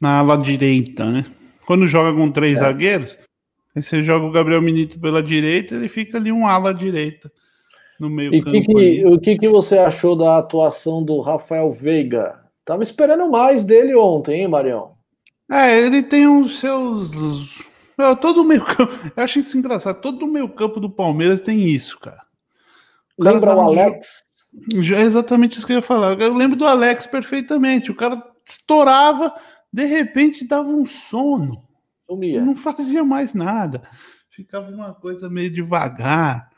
na ala direita, né? Quando joga com três é. zagueiros, aí você joga o Gabriel Menino pela direita, ele fica ali um ala direita no meio e. Que que, o que, que você achou da atuação do Rafael Veiga? Tava esperando mais dele ontem, hein, Marião? É, ele tem os seus meu, todo o meio campo. Eu acho isso engraçado. Todo o meio campo do Palmeiras tem isso, cara. O Lembra o Alex? Já é exatamente isso que eu ia falar. Eu lembro do Alex perfeitamente. O cara estourava, de repente dava um sono. Sumia. Não fazia mais nada. Ficava uma coisa meio devagar.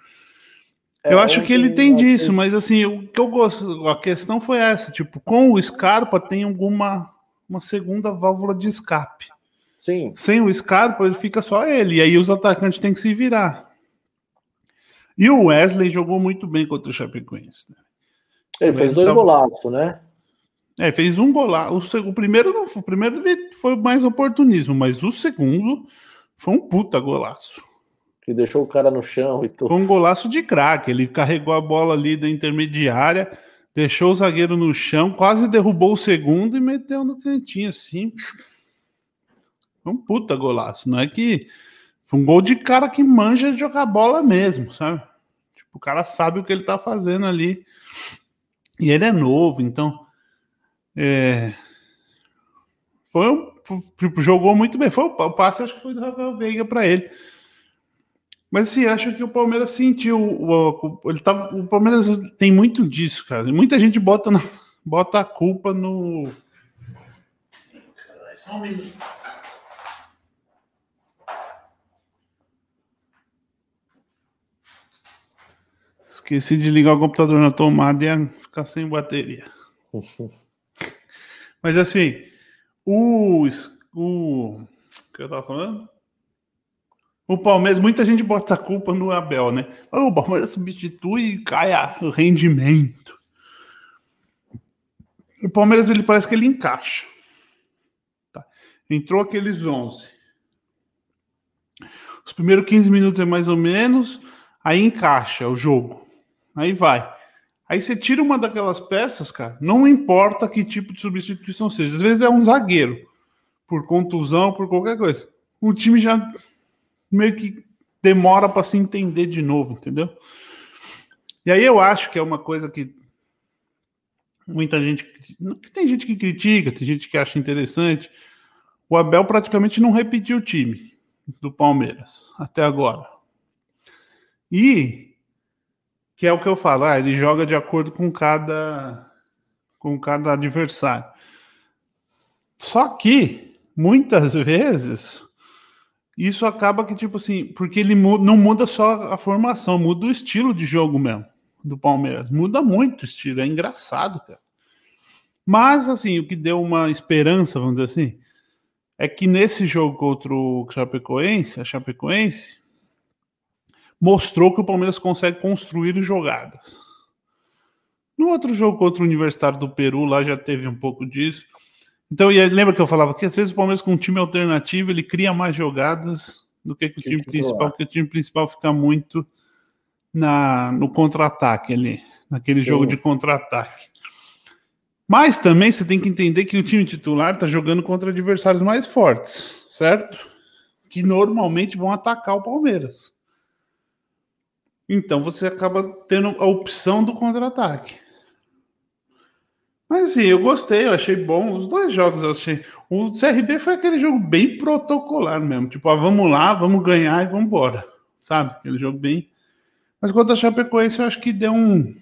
É, eu acho que ele tem disso, mas assim, o que eu gosto, a questão foi essa, tipo, com o Scarpa tem alguma uma segunda válvula de escape. Sim. Sem o Scarpa, ele fica só ele. E aí os atacantes têm que se virar. E o Wesley jogou muito bem contra o Chapecoense. Né? Ele fez dois tava... golaços, né? É, fez um golaço. O, primeiro não foi. O primeiro foi mais oportunismo, mas o segundo foi um puta golaço. Que deixou o cara no chão e tudo. Foi um golaço de craque. Ele carregou a bola ali da intermediária, deixou o zagueiro no chão, quase derrubou o segundo e meteu no cantinho assim. Foi um puta golaço. Não é que. Foi um gol de cara que manja de jogar bola mesmo, sabe? Tipo, o cara sabe o que ele tá fazendo ali. E ele é novo, então. É... Foi um. Tipo, jogou muito bem. Foi o passe, acho que foi do Rafael Veiga para ele. Mas assim, acho que o Palmeiras sentiu. O, o, ele tava, o Palmeiras tem muito disso, cara. Muita gente bota, na, bota a culpa no. Só um minuto. Esqueci de ligar o computador na tomada e ia ficar sem bateria. *laughs* Mas assim, o, o. O que eu tava falando? O Palmeiras, muita gente bota a culpa no Abel, né? O Palmeiras substitui e cai o rendimento. O Palmeiras, ele parece que ele encaixa. Tá. Entrou aqueles 11. Os primeiros 15 minutos é mais ou menos, aí encaixa o jogo. Aí vai. Aí você tira uma daquelas peças, cara, não importa que tipo de substituição seja. Às vezes é um zagueiro, por contusão, por qualquer coisa. O time já meio que demora para se entender de novo, entendeu? E aí eu acho que é uma coisa que muita gente. Tem gente que critica, tem gente que acha interessante. O Abel praticamente não repetiu o time do Palmeiras até agora. E que é o que eu falo, ah, ele joga de acordo com cada com cada adversário. Só que muitas vezes isso acaba que tipo assim, porque ele muda, não muda só a formação, muda o estilo de jogo mesmo do Palmeiras. Muda muito o estilo, é engraçado, cara. Mas assim, o que deu uma esperança, vamos dizer assim, é que nesse jogo contra o Chapecoense, a Chapecoense, mostrou que o Palmeiras consegue construir jogadas. No outro jogo contra o Universitário do Peru, lá já teve um pouco disso. Então, lembra que eu falava que às vezes o Palmeiras com um time alternativo ele cria mais jogadas do que, que o time principal, porque o time principal fica muito na, no contra-ataque ali, naquele Sim. jogo de contra-ataque. Mas também você tem que entender que o time titular está jogando contra adversários mais fortes, certo? que normalmente vão atacar o Palmeiras. Então você acaba tendo a opção do contra-ataque. Mas sim, eu gostei, eu achei bom. Os dois jogos eu achei. O CRB foi aquele jogo bem protocolar mesmo. Tipo, ah, vamos lá, vamos ganhar e vamos embora. Sabe? Aquele jogo bem. Mas quanto a Chapecoense, eu acho que deu um.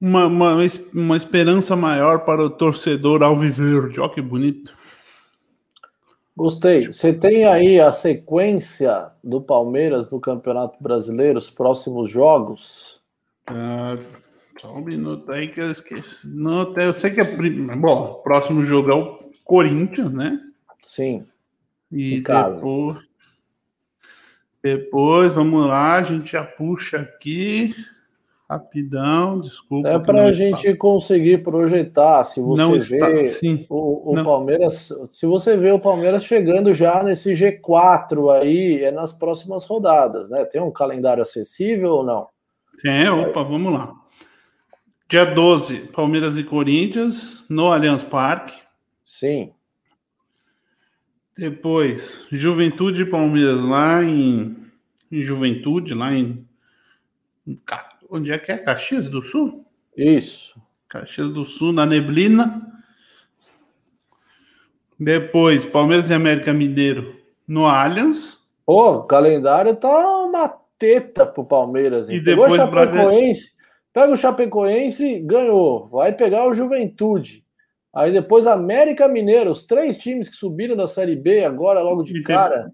Uma, uma, uma esperança maior para o torcedor alviverde. Olha que bonito. Gostei. Você tem aí a sequência do Palmeiras no Campeonato Brasileiro, os próximos jogos? Uh, só um minuto aí que eu esqueci. Não, eu sei que é. Bom, o próximo jogo é o Corinthians, né? Sim. E depois, depois, vamos lá, a gente já puxa aqui. Rapidão, desculpa. É para a gente está... conseguir projetar. Se você não vê o, o Palmeiras, se você vê o Palmeiras chegando já nesse G4 aí, é nas próximas rodadas, né? Tem um calendário acessível ou não? É, opa, vamos lá. Dia 12, Palmeiras e Corinthians, no Allianz Parque. Sim. Depois, Juventude e Palmeiras lá em, em Juventude, lá em Onde é que é? Caxias do Sul? Isso. Caxias do Sul, na Neblina. Depois, Palmeiras e América Mineiro no Allianz. Pô, o calendário tá uma teta pro Palmeiras. Hein? E depois o Chapecoense, pega o Chapecoense, ganhou. Vai pegar o Juventude. Aí depois América Mineiro, os três times que subiram da Série B agora logo de e cara.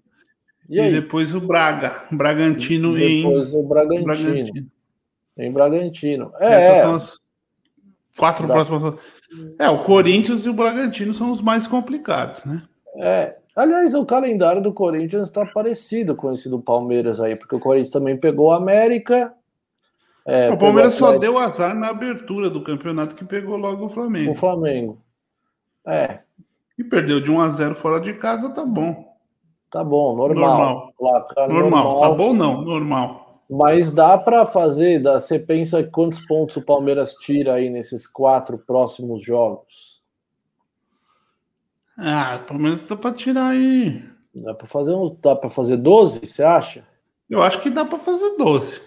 E, e depois o Braga, Bragantino e depois o Bragantino. Bragantino. Em Bragantino. É, Essas são as quatro da... próximas. É, o Corinthians e o Bragantino são os mais complicados, né? É. Aliás, o calendário do Corinthians está parecido com esse do Palmeiras aí, porque o Corinthians também pegou a América. É, o Palmeiras só deu azar na abertura do campeonato que pegou logo o Flamengo. O Flamengo. É. E perdeu de 1 a 0 fora de casa, tá bom. Tá bom, normal. Normal. normal. normal. Tá bom não, normal. Mas dá para fazer, dá, você pensa quantos pontos o Palmeiras tira aí nesses quatro próximos jogos? Ah, o Palmeiras dá para tirar aí. Dá para fazer um, dá para fazer 12, você acha? Eu acho que dá para fazer 12.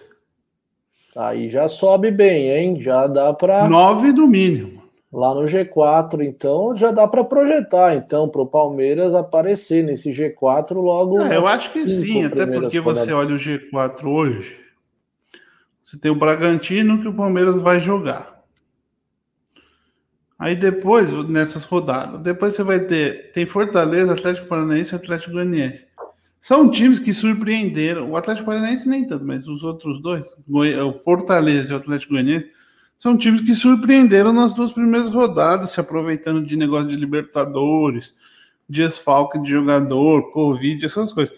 Aí já sobe bem, hein? Já dá para 9 no mínimo lá no G4, então já dá para projetar então para o Palmeiras aparecer nesse G4 logo. É, eu acho que sim, até porque você olha o G4 hoje, você tem o Bragantino que o Palmeiras vai jogar. Aí depois, nessas rodadas, depois você vai ter tem Fortaleza, Atlético Paranaense e Atlético Goianiense. São times que surpreenderam. O Atlético Paranaense nem tanto, mas os outros dois, o Fortaleza e o Atlético Goianiense, são times que surpreenderam nas duas primeiras rodadas, se aproveitando de negócio de Libertadores, de esfalque de jogador, Covid, essas coisas.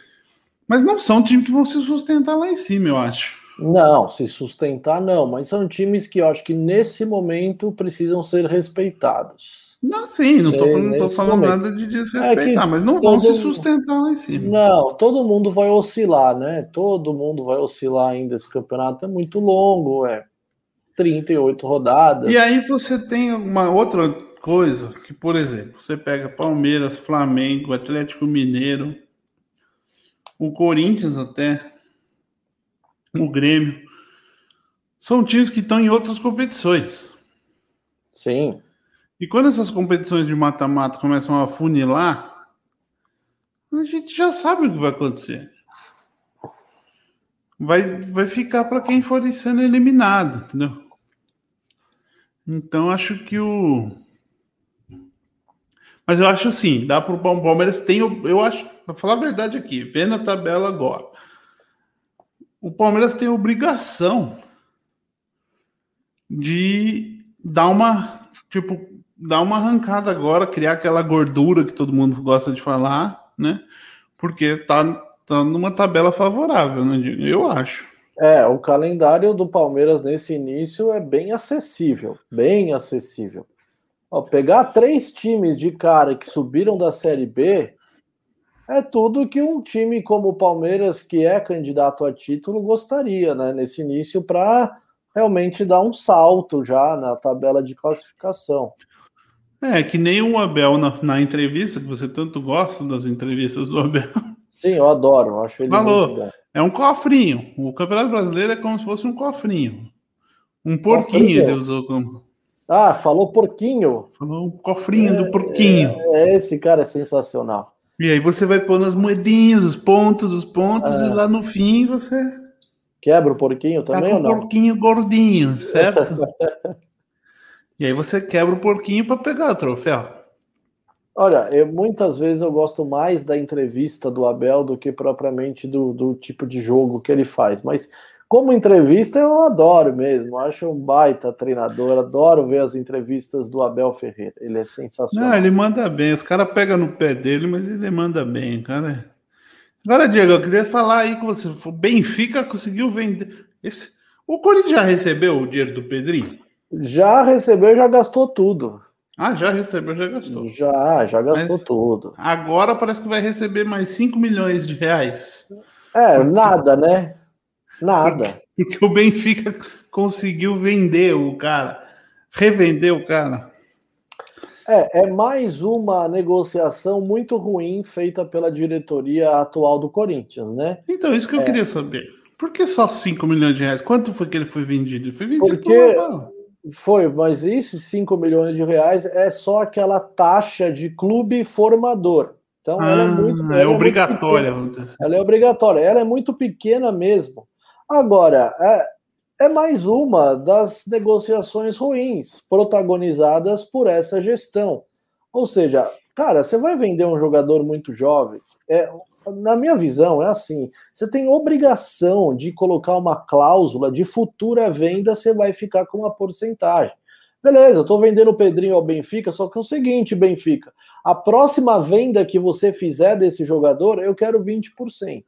Mas não são times que vão se sustentar lá em cima, eu acho. Não, se sustentar não, mas são times que eu acho que nesse momento precisam ser respeitados. Não, sim, não estou é, falando, falando nada de desrespeitar, é mas não vão se sustentar lá em cima. Não, todo mundo vai oscilar, né? Todo mundo vai oscilar ainda. Esse campeonato é muito longo, é 38 rodadas. E aí você tem uma outra coisa, que, por exemplo, você pega Palmeiras, Flamengo, Atlético Mineiro, o Corinthians até, o Grêmio. São times que estão em outras competições. Sim. E quando essas competições de mata-mata começam a funilar, a gente já sabe o que vai acontecer vai, vai ficar para quem for sendo eliminado, entendeu? Então acho que o. Mas eu acho assim, dá para o Palmeiras tem, eu acho, para falar a verdade aqui, vendo a tabela agora, o Palmeiras tem obrigação de dar uma, tipo, dar uma arrancada agora, criar aquela gordura que todo mundo gosta de falar, né? Porque tá, tá numa tabela favorável, né? Eu acho. É, o calendário do Palmeiras nesse início é bem acessível, bem acessível. Ó, pegar três times de cara que subiram da Série B é tudo que um time como o Palmeiras, que é candidato a título, gostaria, né? Nesse início, para realmente dar um salto já na tabela de classificação. É, que nem o Abel na, na, entrevista, que você tanto gosta das entrevistas do Abel. Sim, eu adoro, acho ele Falou, é um cofrinho. O Campeonato Brasileiro é como se fosse um cofrinho. Um porquinho, cofrinho. ele usou como. Ah, falou porquinho. Falou um cofrinho é, do porquinho. É, esse cara é sensacional. E aí você vai pôr nas moedinhas, os pontos, os pontos, é. e lá no fim você. Quebra o porquinho tá também tá ou não? O porquinho gordinho, certo? *laughs* e aí você quebra o porquinho para pegar o troféu. Olha, eu, muitas vezes eu gosto mais da entrevista do Abel do que propriamente do, do tipo de jogo que ele faz. Mas como entrevista eu adoro mesmo, acho um baita treinador, adoro ver as entrevistas do Abel Ferreira, ele é sensacional. Não, ele manda bem, os caras pegam no pé dele, mas ele manda bem, cara. Agora, Diego, eu queria falar aí que você, o Benfica conseguiu vender. Esse... O Corinthians já recebeu o dinheiro do Pedrinho? Já recebeu, já gastou tudo. Ah, já recebeu, já gastou. Já, já gastou Mas tudo. Agora parece que vai receber mais 5 milhões de reais. É, porque... nada, né? Nada. Porque, porque o Benfica conseguiu vender o cara, revender o cara. É, é mais uma negociação muito ruim feita pela diretoria atual do Corinthians, né? Então, isso que eu é. queria saber. Por que só 5 milhões de reais? Quanto foi que ele foi vendido? Ele foi vendido porque... por foi, mas esses 5 milhões de reais é só aquela taxa de clube formador. Então ah, ela é muito. É obrigatória, é dizer assim. Ela é obrigatória, ela é muito pequena mesmo. Agora, é, é mais uma das negociações ruins protagonizadas por essa gestão. Ou seja, cara, você vai vender um jogador muito jovem, é, na minha visão, é assim: você tem obrigação de colocar uma cláusula de futura venda, você vai ficar com uma porcentagem. Beleza, eu estou vendendo o Pedrinho ao Benfica, só que é o seguinte, Benfica: a próxima venda que você fizer desse jogador, eu quero 20%.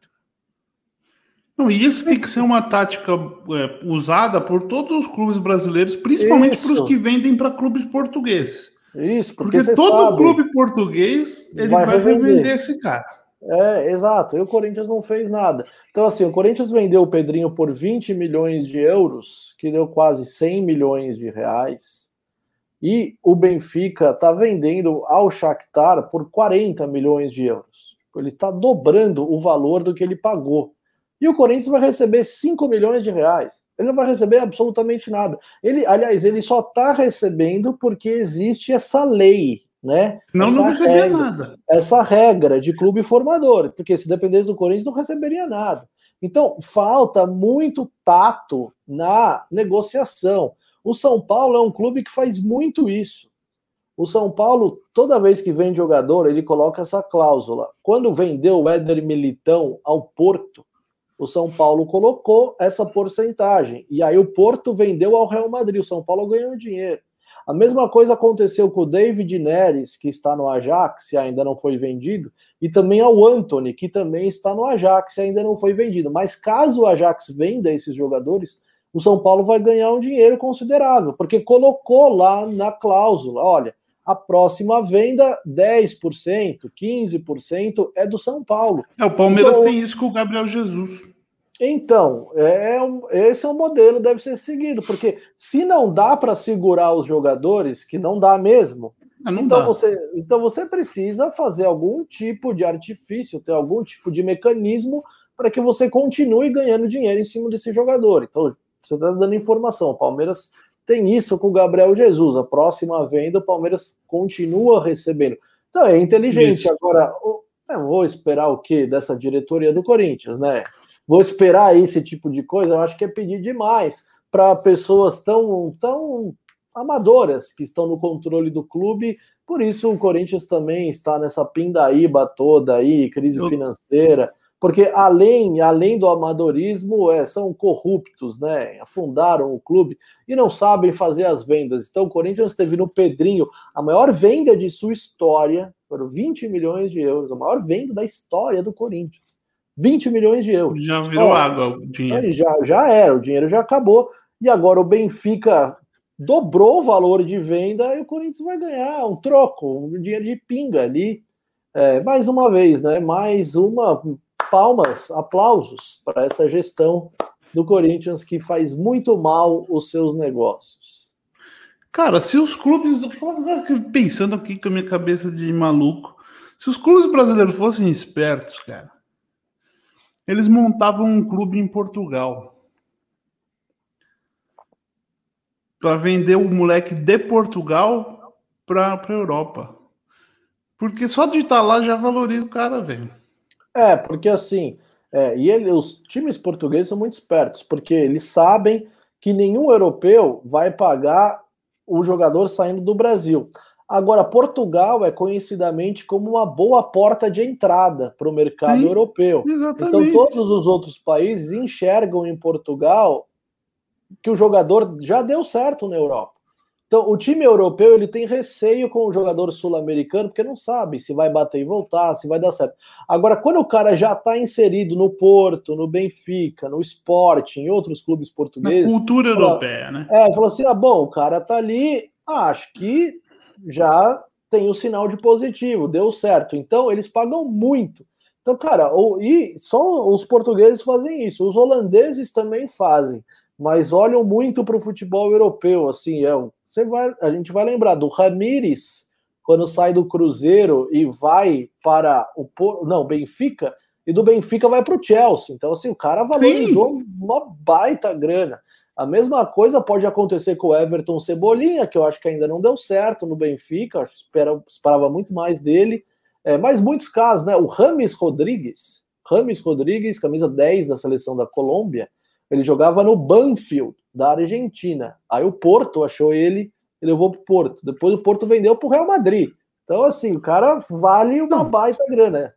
Não, e isso tem que ser uma tática é, usada por todos os clubes brasileiros, principalmente para os que vendem para clubes portugueses. Isso, porque, porque todo sabe, clube português ele vai, vai revender esse cara. É, exato. E o Corinthians não fez nada. Então, assim, o Corinthians vendeu o Pedrinho por 20 milhões de euros, que deu quase 100 milhões de reais. E o Benfica está vendendo ao Shakhtar por 40 milhões de euros. Ele está dobrando o valor do que ele pagou. E o Corinthians vai receber 5 milhões de reais. Ele não vai receber absolutamente nada. Ele, aliás, ele só está recebendo porque existe essa lei né? Não, essa não receberia regra, nada. Essa regra de clube formador, porque se dependesse do Corinthians não receberia nada. Então, falta muito tato na negociação. O São Paulo é um clube que faz muito isso. O São Paulo, toda vez que vende jogador, ele coloca essa cláusula. Quando vendeu o Éder Militão ao Porto, o São Paulo colocou essa porcentagem. E aí o Porto vendeu ao Real Madrid. O São Paulo ganhou dinheiro. A mesma coisa aconteceu com o David Neres, que está no Ajax e ainda não foi vendido, e também ao Anthony, que também está no Ajax e ainda não foi vendido. Mas caso o Ajax venda esses jogadores, o São Paulo vai ganhar um dinheiro considerável, porque colocou lá na cláusula: olha, a próxima venda, 10%, 15% é do São Paulo. É, o Palmeiras então, tem isso com o Gabriel Jesus. Então, é, é esse é o modelo deve ser seguido, porque se não dá para segurar os jogadores, que não dá mesmo, é, não então, dá. Você, então você precisa fazer algum tipo de artifício, ter algum tipo de mecanismo para que você continue ganhando dinheiro em cima desse jogador. Então, você está dando informação. O Palmeiras tem isso com o Gabriel Jesus. A próxima venda, o Palmeiras continua recebendo. Então é inteligente. Isso. Agora, eu vou esperar o quê dessa diretoria do Corinthians, né? Vou esperar esse tipo de coisa, eu acho que é pedir demais para pessoas tão, tão amadoras que estão no controle do clube. Por isso o Corinthians também está nessa pindaíba toda aí, crise financeira, porque além, além do amadorismo, é, são corruptos, né? Afundaram o clube e não sabem fazer as vendas. Então o Corinthians teve no Pedrinho a maior venda de sua história, foram 20 milhões de euros, a maior venda da história do Corinthians. 20 milhões de euros. Já virou água o dinheiro. Já, já era, o dinheiro já acabou. E agora o Benfica dobrou o valor de venda e o Corinthians vai ganhar um troco, um dinheiro de pinga ali. É, mais uma vez, né? Mais uma palmas, aplausos para essa gestão do Corinthians que faz muito mal os seus negócios. Cara, se os clubes. Pensando aqui com a minha cabeça de maluco. Se os clubes brasileiros fossem espertos, cara, eles montavam um clube em Portugal. Para vender o moleque de Portugal para a Europa. Porque só de estar lá já valoriza o cara, velho. É, porque assim, é, e ele, os times portugueses são muito espertos, porque eles sabem que nenhum europeu vai pagar o jogador saindo do Brasil. Agora, Portugal é conhecidamente como uma boa porta de entrada para o mercado Sim, europeu. Exatamente. Então, todos os outros países enxergam em Portugal que o jogador já deu certo na Europa. Então, o time europeu ele tem receio com o jogador sul-americano, porque não sabe se vai bater e voltar, se vai dar certo. Agora, quando o cara já está inserido no Porto, no Benfica, no Sport, em outros clubes portugueses. Na cultura fala, europeia, né? É, falou assim: ah, bom, o cara tá ali, ah, acho que já tem o um sinal de positivo, deu certo. Então, eles pagam muito. Então, cara, ou, e só os portugueses fazem isso, os holandeses também fazem mas olham muito para o futebol europeu. Assim, é, você vai, a gente vai lembrar do Ramires quando sai do Cruzeiro e vai para o não Benfica e do Benfica vai para o Chelsea. Então assim, o cara valorizou Sim. uma baita grana. A mesma coisa pode acontecer com o Everton Cebolinha, que eu acho que ainda não deu certo no Benfica, eu esperava muito mais dele. É, mas muitos casos, né? O Rames Rodrigues, Rames Rodrigues, camisa 10 da seleção da Colômbia, ele jogava no Banfield, da Argentina. Aí o Porto achou ele e levou para o Porto. Depois o Porto vendeu para o Real Madrid. Então, assim, o cara vale uma Não, baita grana.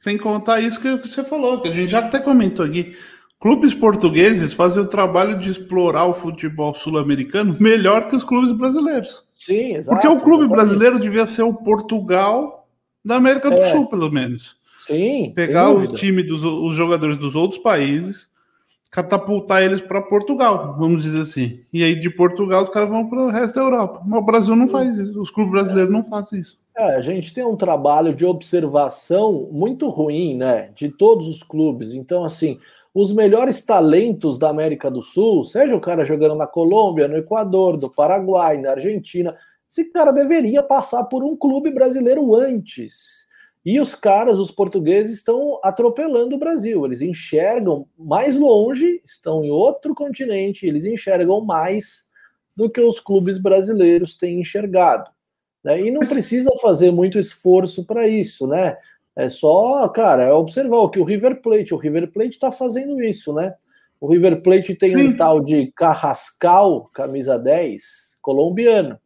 Sem contar isso que você falou, que a gente já até comentou aqui. Clubes portugueses fazem o trabalho de explorar o futebol sul-americano melhor que os clubes brasileiros. Sim, exato. Porque o clube exatamente. brasileiro devia ser o Portugal da América do é. Sul, pelo menos. Sim. Pegar o time dos os jogadores dos outros países, catapultar eles para Portugal, vamos dizer assim. E aí de Portugal os caras vão para o resto da Europa. Mas o Brasil não faz isso, os clubes brasileiros não fazem isso. É, a gente tem um trabalho de observação muito ruim, né, de todos os clubes. Então, assim, os melhores talentos da América do Sul, seja o cara jogando na Colômbia, no Equador, do Paraguai, na Argentina, esse cara deveria passar por um clube brasileiro antes e os caras, os portugueses, estão atropelando o Brasil. Eles enxergam mais longe, estão em outro continente, eles enxergam mais do que os clubes brasileiros têm enxergado. Né? E não precisa fazer muito esforço para isso, né? É só, cara, é observar o que o River Plate, o River Plate está fazendo isso, né? O River Plate tem Sim. um tal de Carrascal, camisa 10, colombiano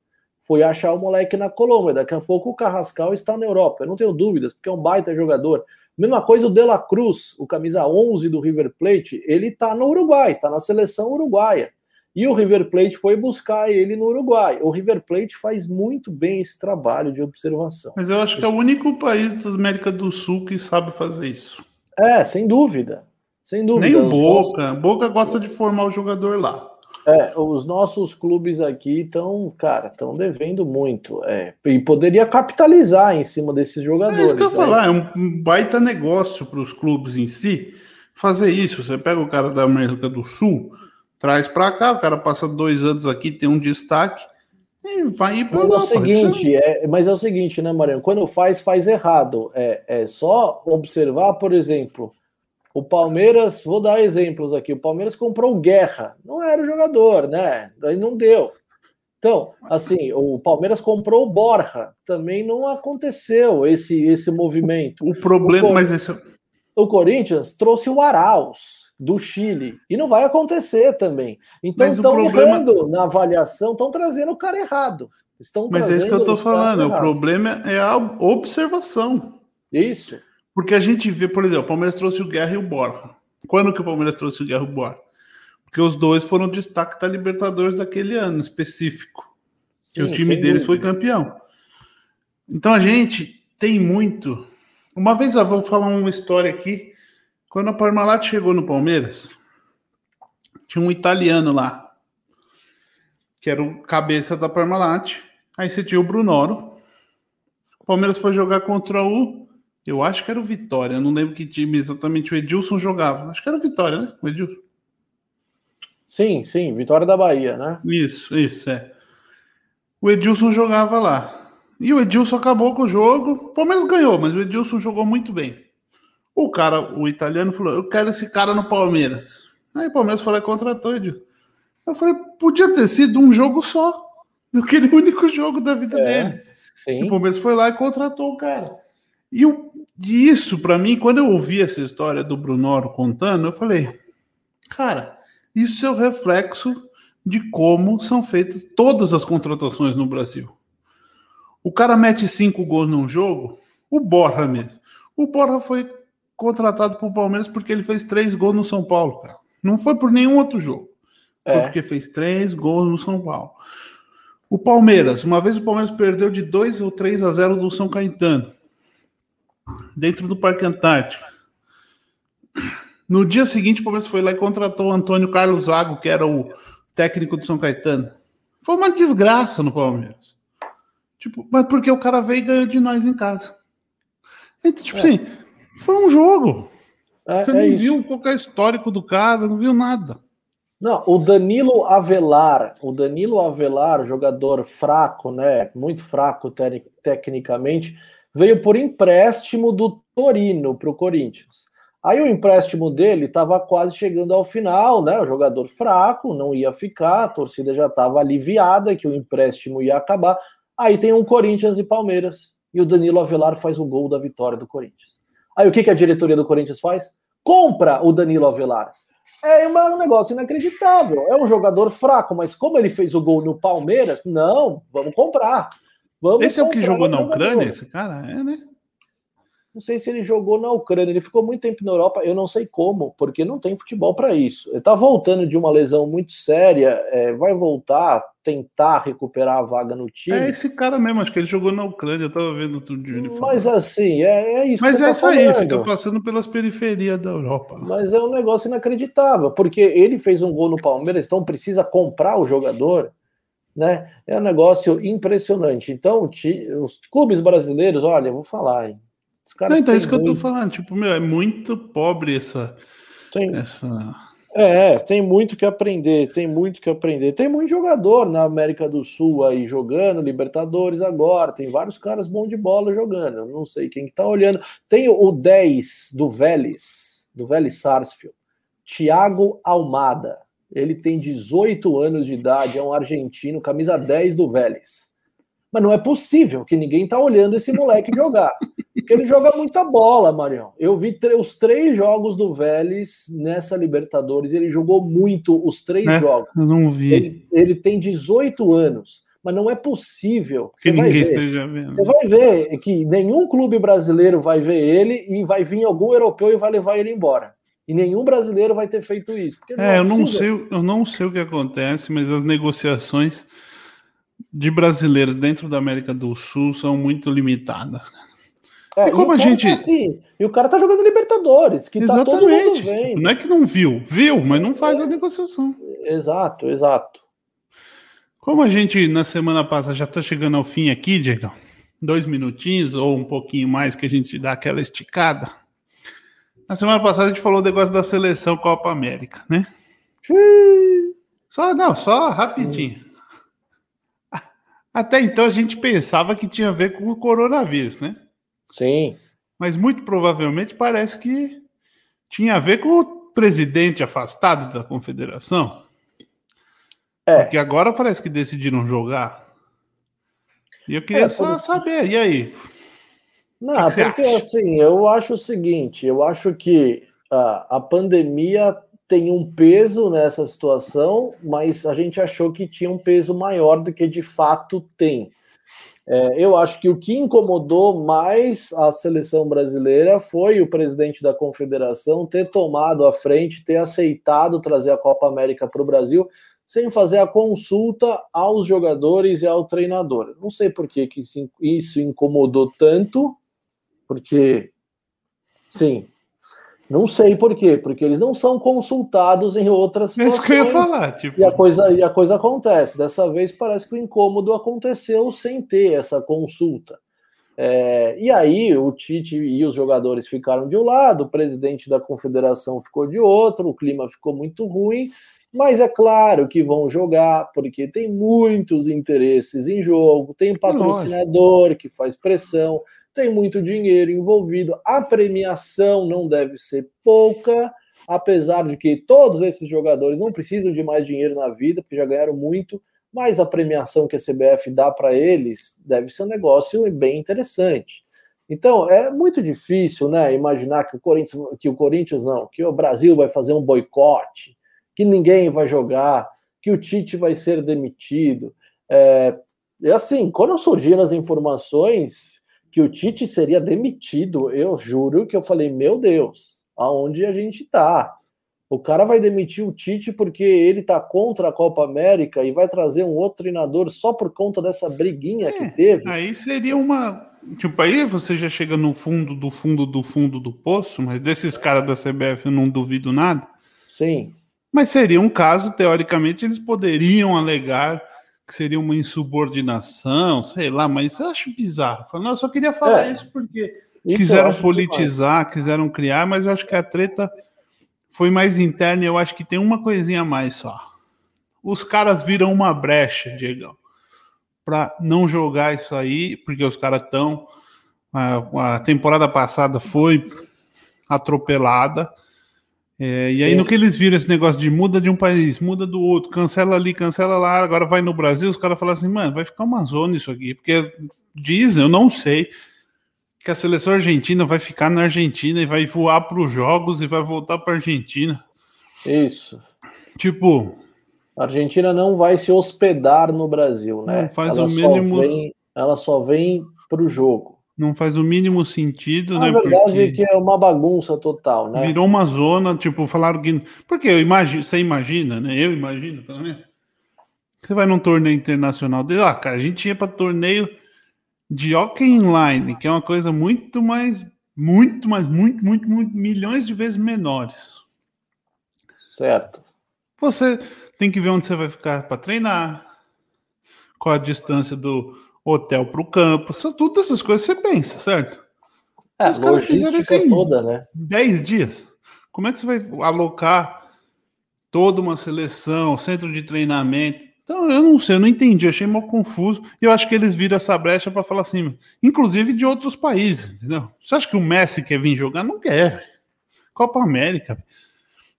foi achar o moleque na Colômbia. Daqui a pouco o Carrascal está na Europa. Eu não tenho dúvidas, porque é um baita jogador. Mesma coisa o De La Cruz, o camisa 11 do River Plate, ele está no Uruguai, está na seleção uruguaia. E o River Plate foi buscar ele no Uruguai. O River Plate faz muito bem esse trabalho de observação. Mas eu acho que é o único país da América do Sul que sabe fazer isso. É, sem dúvida. Sem dúvida. Nem o Boca. Boca gosta de formar o jogador lá. É, os nossos clubes aqui estão, cara, estão devendo muito. É, e poderia capitalizar em cima desses jogadores. É isso que eu ia né? falar, é um baita negócio para os clubes em si fazer isso. Você pega o cara da América do Sul, traz para cá, o cara passa dois anos aqui, tem um destaque. E vai ir para lá. É o seguinte, é, mas é o seguinte, né, Mariano? Quando faz, faz errado. É, é só observar, por exemplo, o Palmeiras, vou dar exemplos aqui. O Palmeiras comprou o Guerra, não era o jogador, né? Daí não deu. Então, assim, o Palmeiras comprou o Borja, também não aconteceu esse esse movimento. O problema, o mas esse o Corinthians trouxe o Arauz do Chile e não vai acontecer também. Então estão problema... errando na avaliação, estão trazendo o cara errado. Estão mas é isso que eu estou falando. O problema é a observação. Isso. Porque a gente vê, por exemplo, o Palmeiras trouxe o Guerra e o Borja. Quando que o Palmeiras trouxe o Guerra e o Borja? Porque os dois foram destaque da Libertadores daquele ano específico. Sim, o time deles dúvida. foi campeão. Então a gente tem muito. Uma vez eu vou falar uma história aqui. Quando a Parmalat chegou no Palmeiras, tinha um italiano lá, que era o cabeça da Parmalat. Aí você tinha o Brunoro. O Palmeiras foi jogar contra o eu acho que era o Vitória, eu não lembro que time exatamente o Edilson jogava. Acho que era o Vitória, né? O Edilson. Sim, sim, Vitória da Bahia, né? Isso, isso, é. o Edilson jogava lá. E o Edilson acabou com o jogo. O Palmeiras ganhou, mas o Edilson jogou muito bem. O cara, o italiano, falou: Eu quero esse cara no Palmeiras. Aí o Palmeiras falou: contratou. Eu falei: Podia ter sido um jogo só. *laughs* Aquele único jogo da vida é, dele. Sim. O Palmeiras foi lá e contratou o cara. E, o, e isso, para mim, quando eu ouvi essa história do Brunoro contando, eu falei: Cara, isso é o reflexo de como são feitas todas as contratações no Brasil. O cara mete cinco gols num jogo, o Borra mesmo. O Borra foi contratado para o Palmeiras porque ele fez três gols no São Paulo, cara. Não foi por nenhum outro jogo. Foi é. porque fez três gols no São Paulo. O Palmeiras, uma vez o Palmeiras perdeu de 2 ou 3 a 0 do São Caetano, dentro do Parque Antártico. No dia seguinte, o Palmeiras foi lá e contratou o Antônio Carlos Zago, que era o técnico do São Caetano. Foi uma desgraça no Palmeiras. Tipo, mas porque o cara veio e ganhou de nós em casa. Então, tipo é. assim, foi um jogo. É, Você não é viu qualquer histórico do cara, não viu nada. Não, o Danilo Avelar, o Danilo Avelar, jogador fraco, né? Muito fraco te tecnicamente, veio por empréstimo do Torino para o Corinthians. Aí o empréstimo dele estava quase chegando ao final, né? O jogador fraco, não ia ficar, a torcida já estava aliviada que o empréstimo ia acabar. Aí tem um Corinthians e Palmeiras, e o Danilo Avelar faz o gol da vitória do Corinthians. Aí o que, que a diretoria do Corinthians faz? Compra o Danilo Avelar. É um negócio inacreditável. É um jogador fraco, mas como ele fez o gol no Palmeiras, não, vamos comprar. Vamos esse é o que jogou na Ucrânia, esse cara? É, né? Não sei se ele jogou na Ucrânia. Ele ficou muito tempo na Europa. Eu não sei como, porque não tem futebol para isso. Ele está voltando de uma lesão muito séria. É, vai voltar, tentar recuperar a vaga no time. É esse cara mesmo. Acho que ele jogou na Ucrânia. Eu estava vendo tudo de uniforme. Mas assim, é, é isso. Mas é tá isso aí. Fica passando pelas periferias da Europa. Mas é um negócio inacreditável, porque ele fez um gol no Palmeiras, então precisa comprar o jogador. Né? É um negócio impressionante. Então, os clubes brasileiros, olha, eu vou falar, hein? Não, então, é isso que muito... eu tô falando. Tipo, meu, é muito pobre essa. Tem... essa... É, tem muito que aprender, tem muito que aprender. Tem muito jogador na América do Sul aí jogando, Libertadores agora, tem vários caras bons de bola jogando. Eu não sei quem que tá olhando. Tem o 10 do Vélez, do Vélez Sarsfield, Thiago Almada. Ele tem 18 anos de idade, é um argentino, camisa 10 do Vélez. Mas não é possível que ninguém tá olhando esse moleque jogar. *laughs* Porque ele joga muita bola, Marião. Eu vi os três jogos do Vélez nessa Libertadores, ele jogou muito os três é, jogos. Eu não vi. Ele, ele, tem 18 anos, mas não é possível. Que ninguém ver, esteja vendo. Você vai ver que nenhum clube brasileiro vai ver ele e vai vir algum europeu e vai levar ele embora. E nenhum brasileiro vai ter feito isso. é, é eu, não sei, eu não sei o que acontece, mas as negociações de brasileiros dentro da América do Sul são muito limitadas. É, e como a gente. Tá e o cara tá jogando Libertadores, que Exatamente. tá todo mundo vendo. Não é que não viu, viu, mas não faz a negociação. Exato, exato. Como a gente na semana passada já tá chegando ao fim aqui, Diego, dois minutinhos ou um pouquinho mais que a gente dá aquela esticada. Na semana passada a gente falou o negócio da seleção Copa América, né? Xiii. Só, não, só rapidinho. Hum. Até então a gente pensava que tinha a ver com o coronavírus, né? Sim. Mas muito provavelmente parece que tinha a ver com o presidente afastado da confederação. É. Porque agora parece que decidiram jogar. E eu queria é, só saber, e aí? Não, que porque assim, eu acho o seguinte, eu acho que a, a pandemia tem um peso nessa situação, mas a gente achou que tinha um peso maior do que de fato tem. É, eu acho que o que incomodou mais a seleção brasileira foi o presidente da confederação ter tomado a frente, ter aceitado trazer a Copa América para o Brasil, sem fazer a consulta aos jogadores e ao treinador. Não sei por que, que isso incomodou tanto, porque, sim, não sei por quê, porque eles não são consultados em outras situações. É isso que eu ia falar. Tipo... E, a coisa, e a coisa acontece. Dessa vez parece que o incômodo aconteceu sem ter essa consulta. É, e aí o Tite e os jogadores ficaram de um lado, o presidente da confederação ficou de outro, o clima ficou muito ruim, Mas é claro que vão jogar, porque tem muitos interesses em jogo, tem patrocinador que faz pressão, tem muito dinheiro envolvido, a premiação não deve ser pouca, apesar de que todos esses jogadores não precisam de mais dinheiro na vida, porque já ganharam muito, mas a premiação que a CBF dá para eles deve ser um negócio bem interessante. Então, é muito difícil, né, imaginar que o Corinthians, que o Corinthians não, que o Brasil vai fazer um boicote, que ninguém vai jogar, que o Tite vai ser demitido. É, e assim, quando surgiram as informações que o Tite seria demitido, eu juro que eu falei, meu Deus, aonde a gente está? O cara vai demitir o Tite porque ele tá contra a Copa América e vai trazer um outro treinador só por conta dessa briguinha é, que teve. Aí seria uma. Tipo, aí você já chega no fundo do fundo do fundo do poço, mas desses caras da CBF eu não duvido nada. Sim. Mas seria um caso, teoricamente, eles poderiam alegar que seria uma insubordinação, sei lá, mas eu acho bizarro. Eu só queria falar é, isso porque isso quiseram politizar, quiseram criar, mas eu acho que a treta foi mais interna e eu acho que tem uma coisinha a mais só. Os caras viram uma brecha, Diego, para não jogar isso aí, porque os caras estão. A, a, temporada passada foi atropelada. É, e aí, no que eles viram esse negócio de muda de um país, muda do outro, cancela ali, cancela lá, agora vai no Brasil, os caras falaram assim, mano, vai ficar uma zona isso aqui, porque dizem, eu não sei, que a seleção argentina vai ficar na Argentina e vai voar para os jogos e vai voltar para a Argentina. Isso. Tipo. A Argentina não vai se hospedar no Brasil, né? Faz ela o mínimo. Só vem, ela só vem para o jogo. Não faz o mínimo sentido, Na né? Na verdade porque é que é uma bagunça total, né? Virou uma zona, tipo, falaram que. Porque eu imagino, você imagina, né? Eu imagino, pelo menos. Você vai num torneio internacional dele, ah, cara, a gente ia para torneio de hockey inline, que é uma coisa muito mais, muito mais, muito, muito, muito, milhões de vezes menores. Certo. Você tem que ver onde você vai ficar para treinar, qual a distância do hotel para o campo, todas essas coisas você pensa, certo? É, Os caras fizeram isso em toda, né? 10 dias. Como é que você vai alocar toda uma seleção, centro de treinamento? Então, eu não sei, eu não entendi, eu achei mal confuso. E eu acho que eles viram essa brecha para falar assim, inclusive de outros países, entendeu? Você acha que o Messi quer vir jogar? Não quer. Copa América.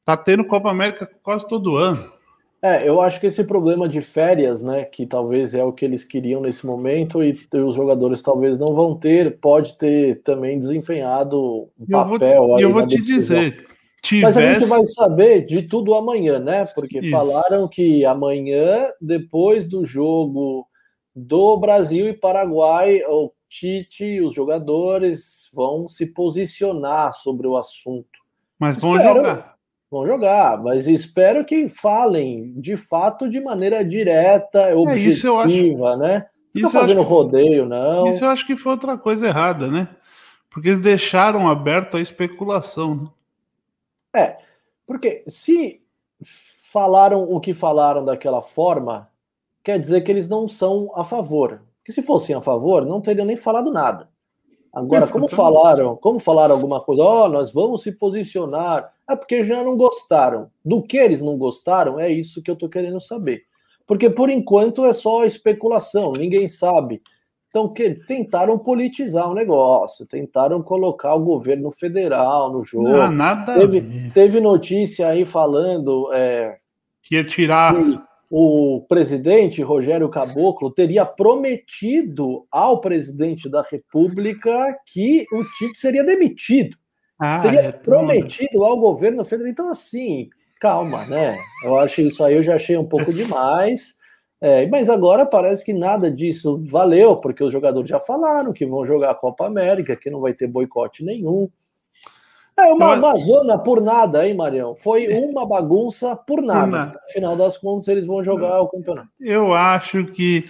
Tá tendo Copa América quase todo ano. É, eu acho que esse problema de férias, né, que talvez é o que eles queriam nesse momento e os jogadores talvez não vão ter, pode ter também desempenhado um papel. Eu vou, eu vou te decisão. dizer, Tivesse... Mas a gente vai saber de tudo amanhã, né? Porque Isso. falaram que amanhã, depois do jogo do Brasil e Paraguai, o Tite e os jogadores vão se posicionar sobre o assunto. Mas vão espero, jogar. Vão jogar, mas espero que falem de fato de maneira direta, objetiva, é, isso eu acho, né? Não isso fazendo rodeio, não. Isso eu acho que foi outra coisa errada, né? Porque eles deixaram aberto a especulação. Né? É, porque se falaram o que falaram daquela forma, quer dizer que eles não são a favor. Que se fossem a favor, não teriam nem falado nada. Agora, como falaram, como falaram alguma coisa, ó, oh, nós vamos se posicionar, é porque já não gostaram. Do que eles não gostaram, é isso que eu tô querendo saber. Porque por enquanto é só especulação, ninguém sabe então, que tentaram politizar o negócio, tentaram colocar o governo federal no jogo. Não, nada. Teve, teve notícia aí falando é, que ia tirar. Que o presidente Rogério Caboclo teria prometido ao presidente da República que o Tite seria demitido. Ah, teria é prometido ao governo federal. Então, assim, calma, né? Eu acho isso aí, eu já achei um pouco demais. *laughs* É, mas agora parece que nada disso valeu, porque os jogadores já falaram que vão jogar a Copa América, que não vai ter boicote nenhum. É uma, zona por nada, hein, Marião? Foi uma bagunça por nada. Por nada. No final das contas, eles vão jogar o campeonato. Eu acho que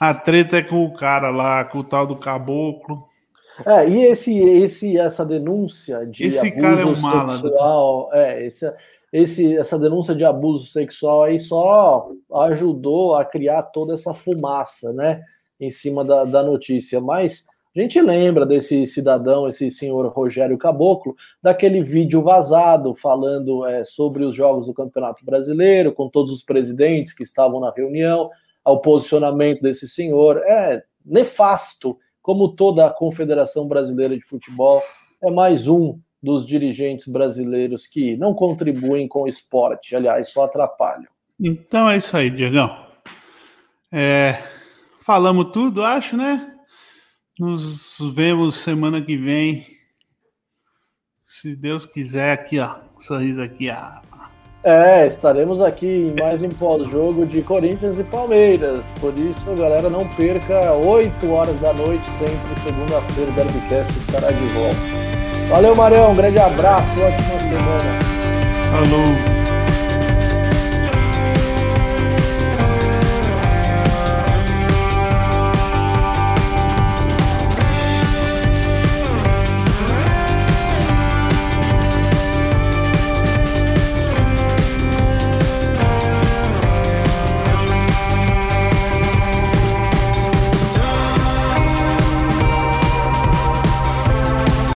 a treta é com o cara lá, com o tal do caboclo. É, e esse, esse, essa denúncia de esse abuso cara é um mala, né? sexual, é, esse, esse, essa denúncia de abuso sexual aí só ajudou a criar toda essa fumaça, né, em cima da, da notícia. Mas A gente lembra desse cidadão, esse senhor Rogério Caboclo, daquele vídeo vazado falando é, sobre os jogos do Campeonato Brasileiro, com todos os presidentes que estavam na reunião, ao posicionamento desse senhor. É nefasto, como toda a Confederação Brasileira de Futebol é mais um dos dirigentes brasileiros que não contribuem com o esporte, aliás, só atrapalham. Então é isso aí, Diegão. É, falamos tudo, acho, né? Nos vemos semana que vem. Se Deus quiser, aqui, ó. Sorriso aqui, ó. É, estaremos aqui em mais um pós-jogo de Corinthians e Palmeiras. Por isso, galera, não perca 8 horas da noite, sempre segunda-feira, o Derbycast estará de volta. Valeu, Marião. Um grande abraço, ótima semana. Falou.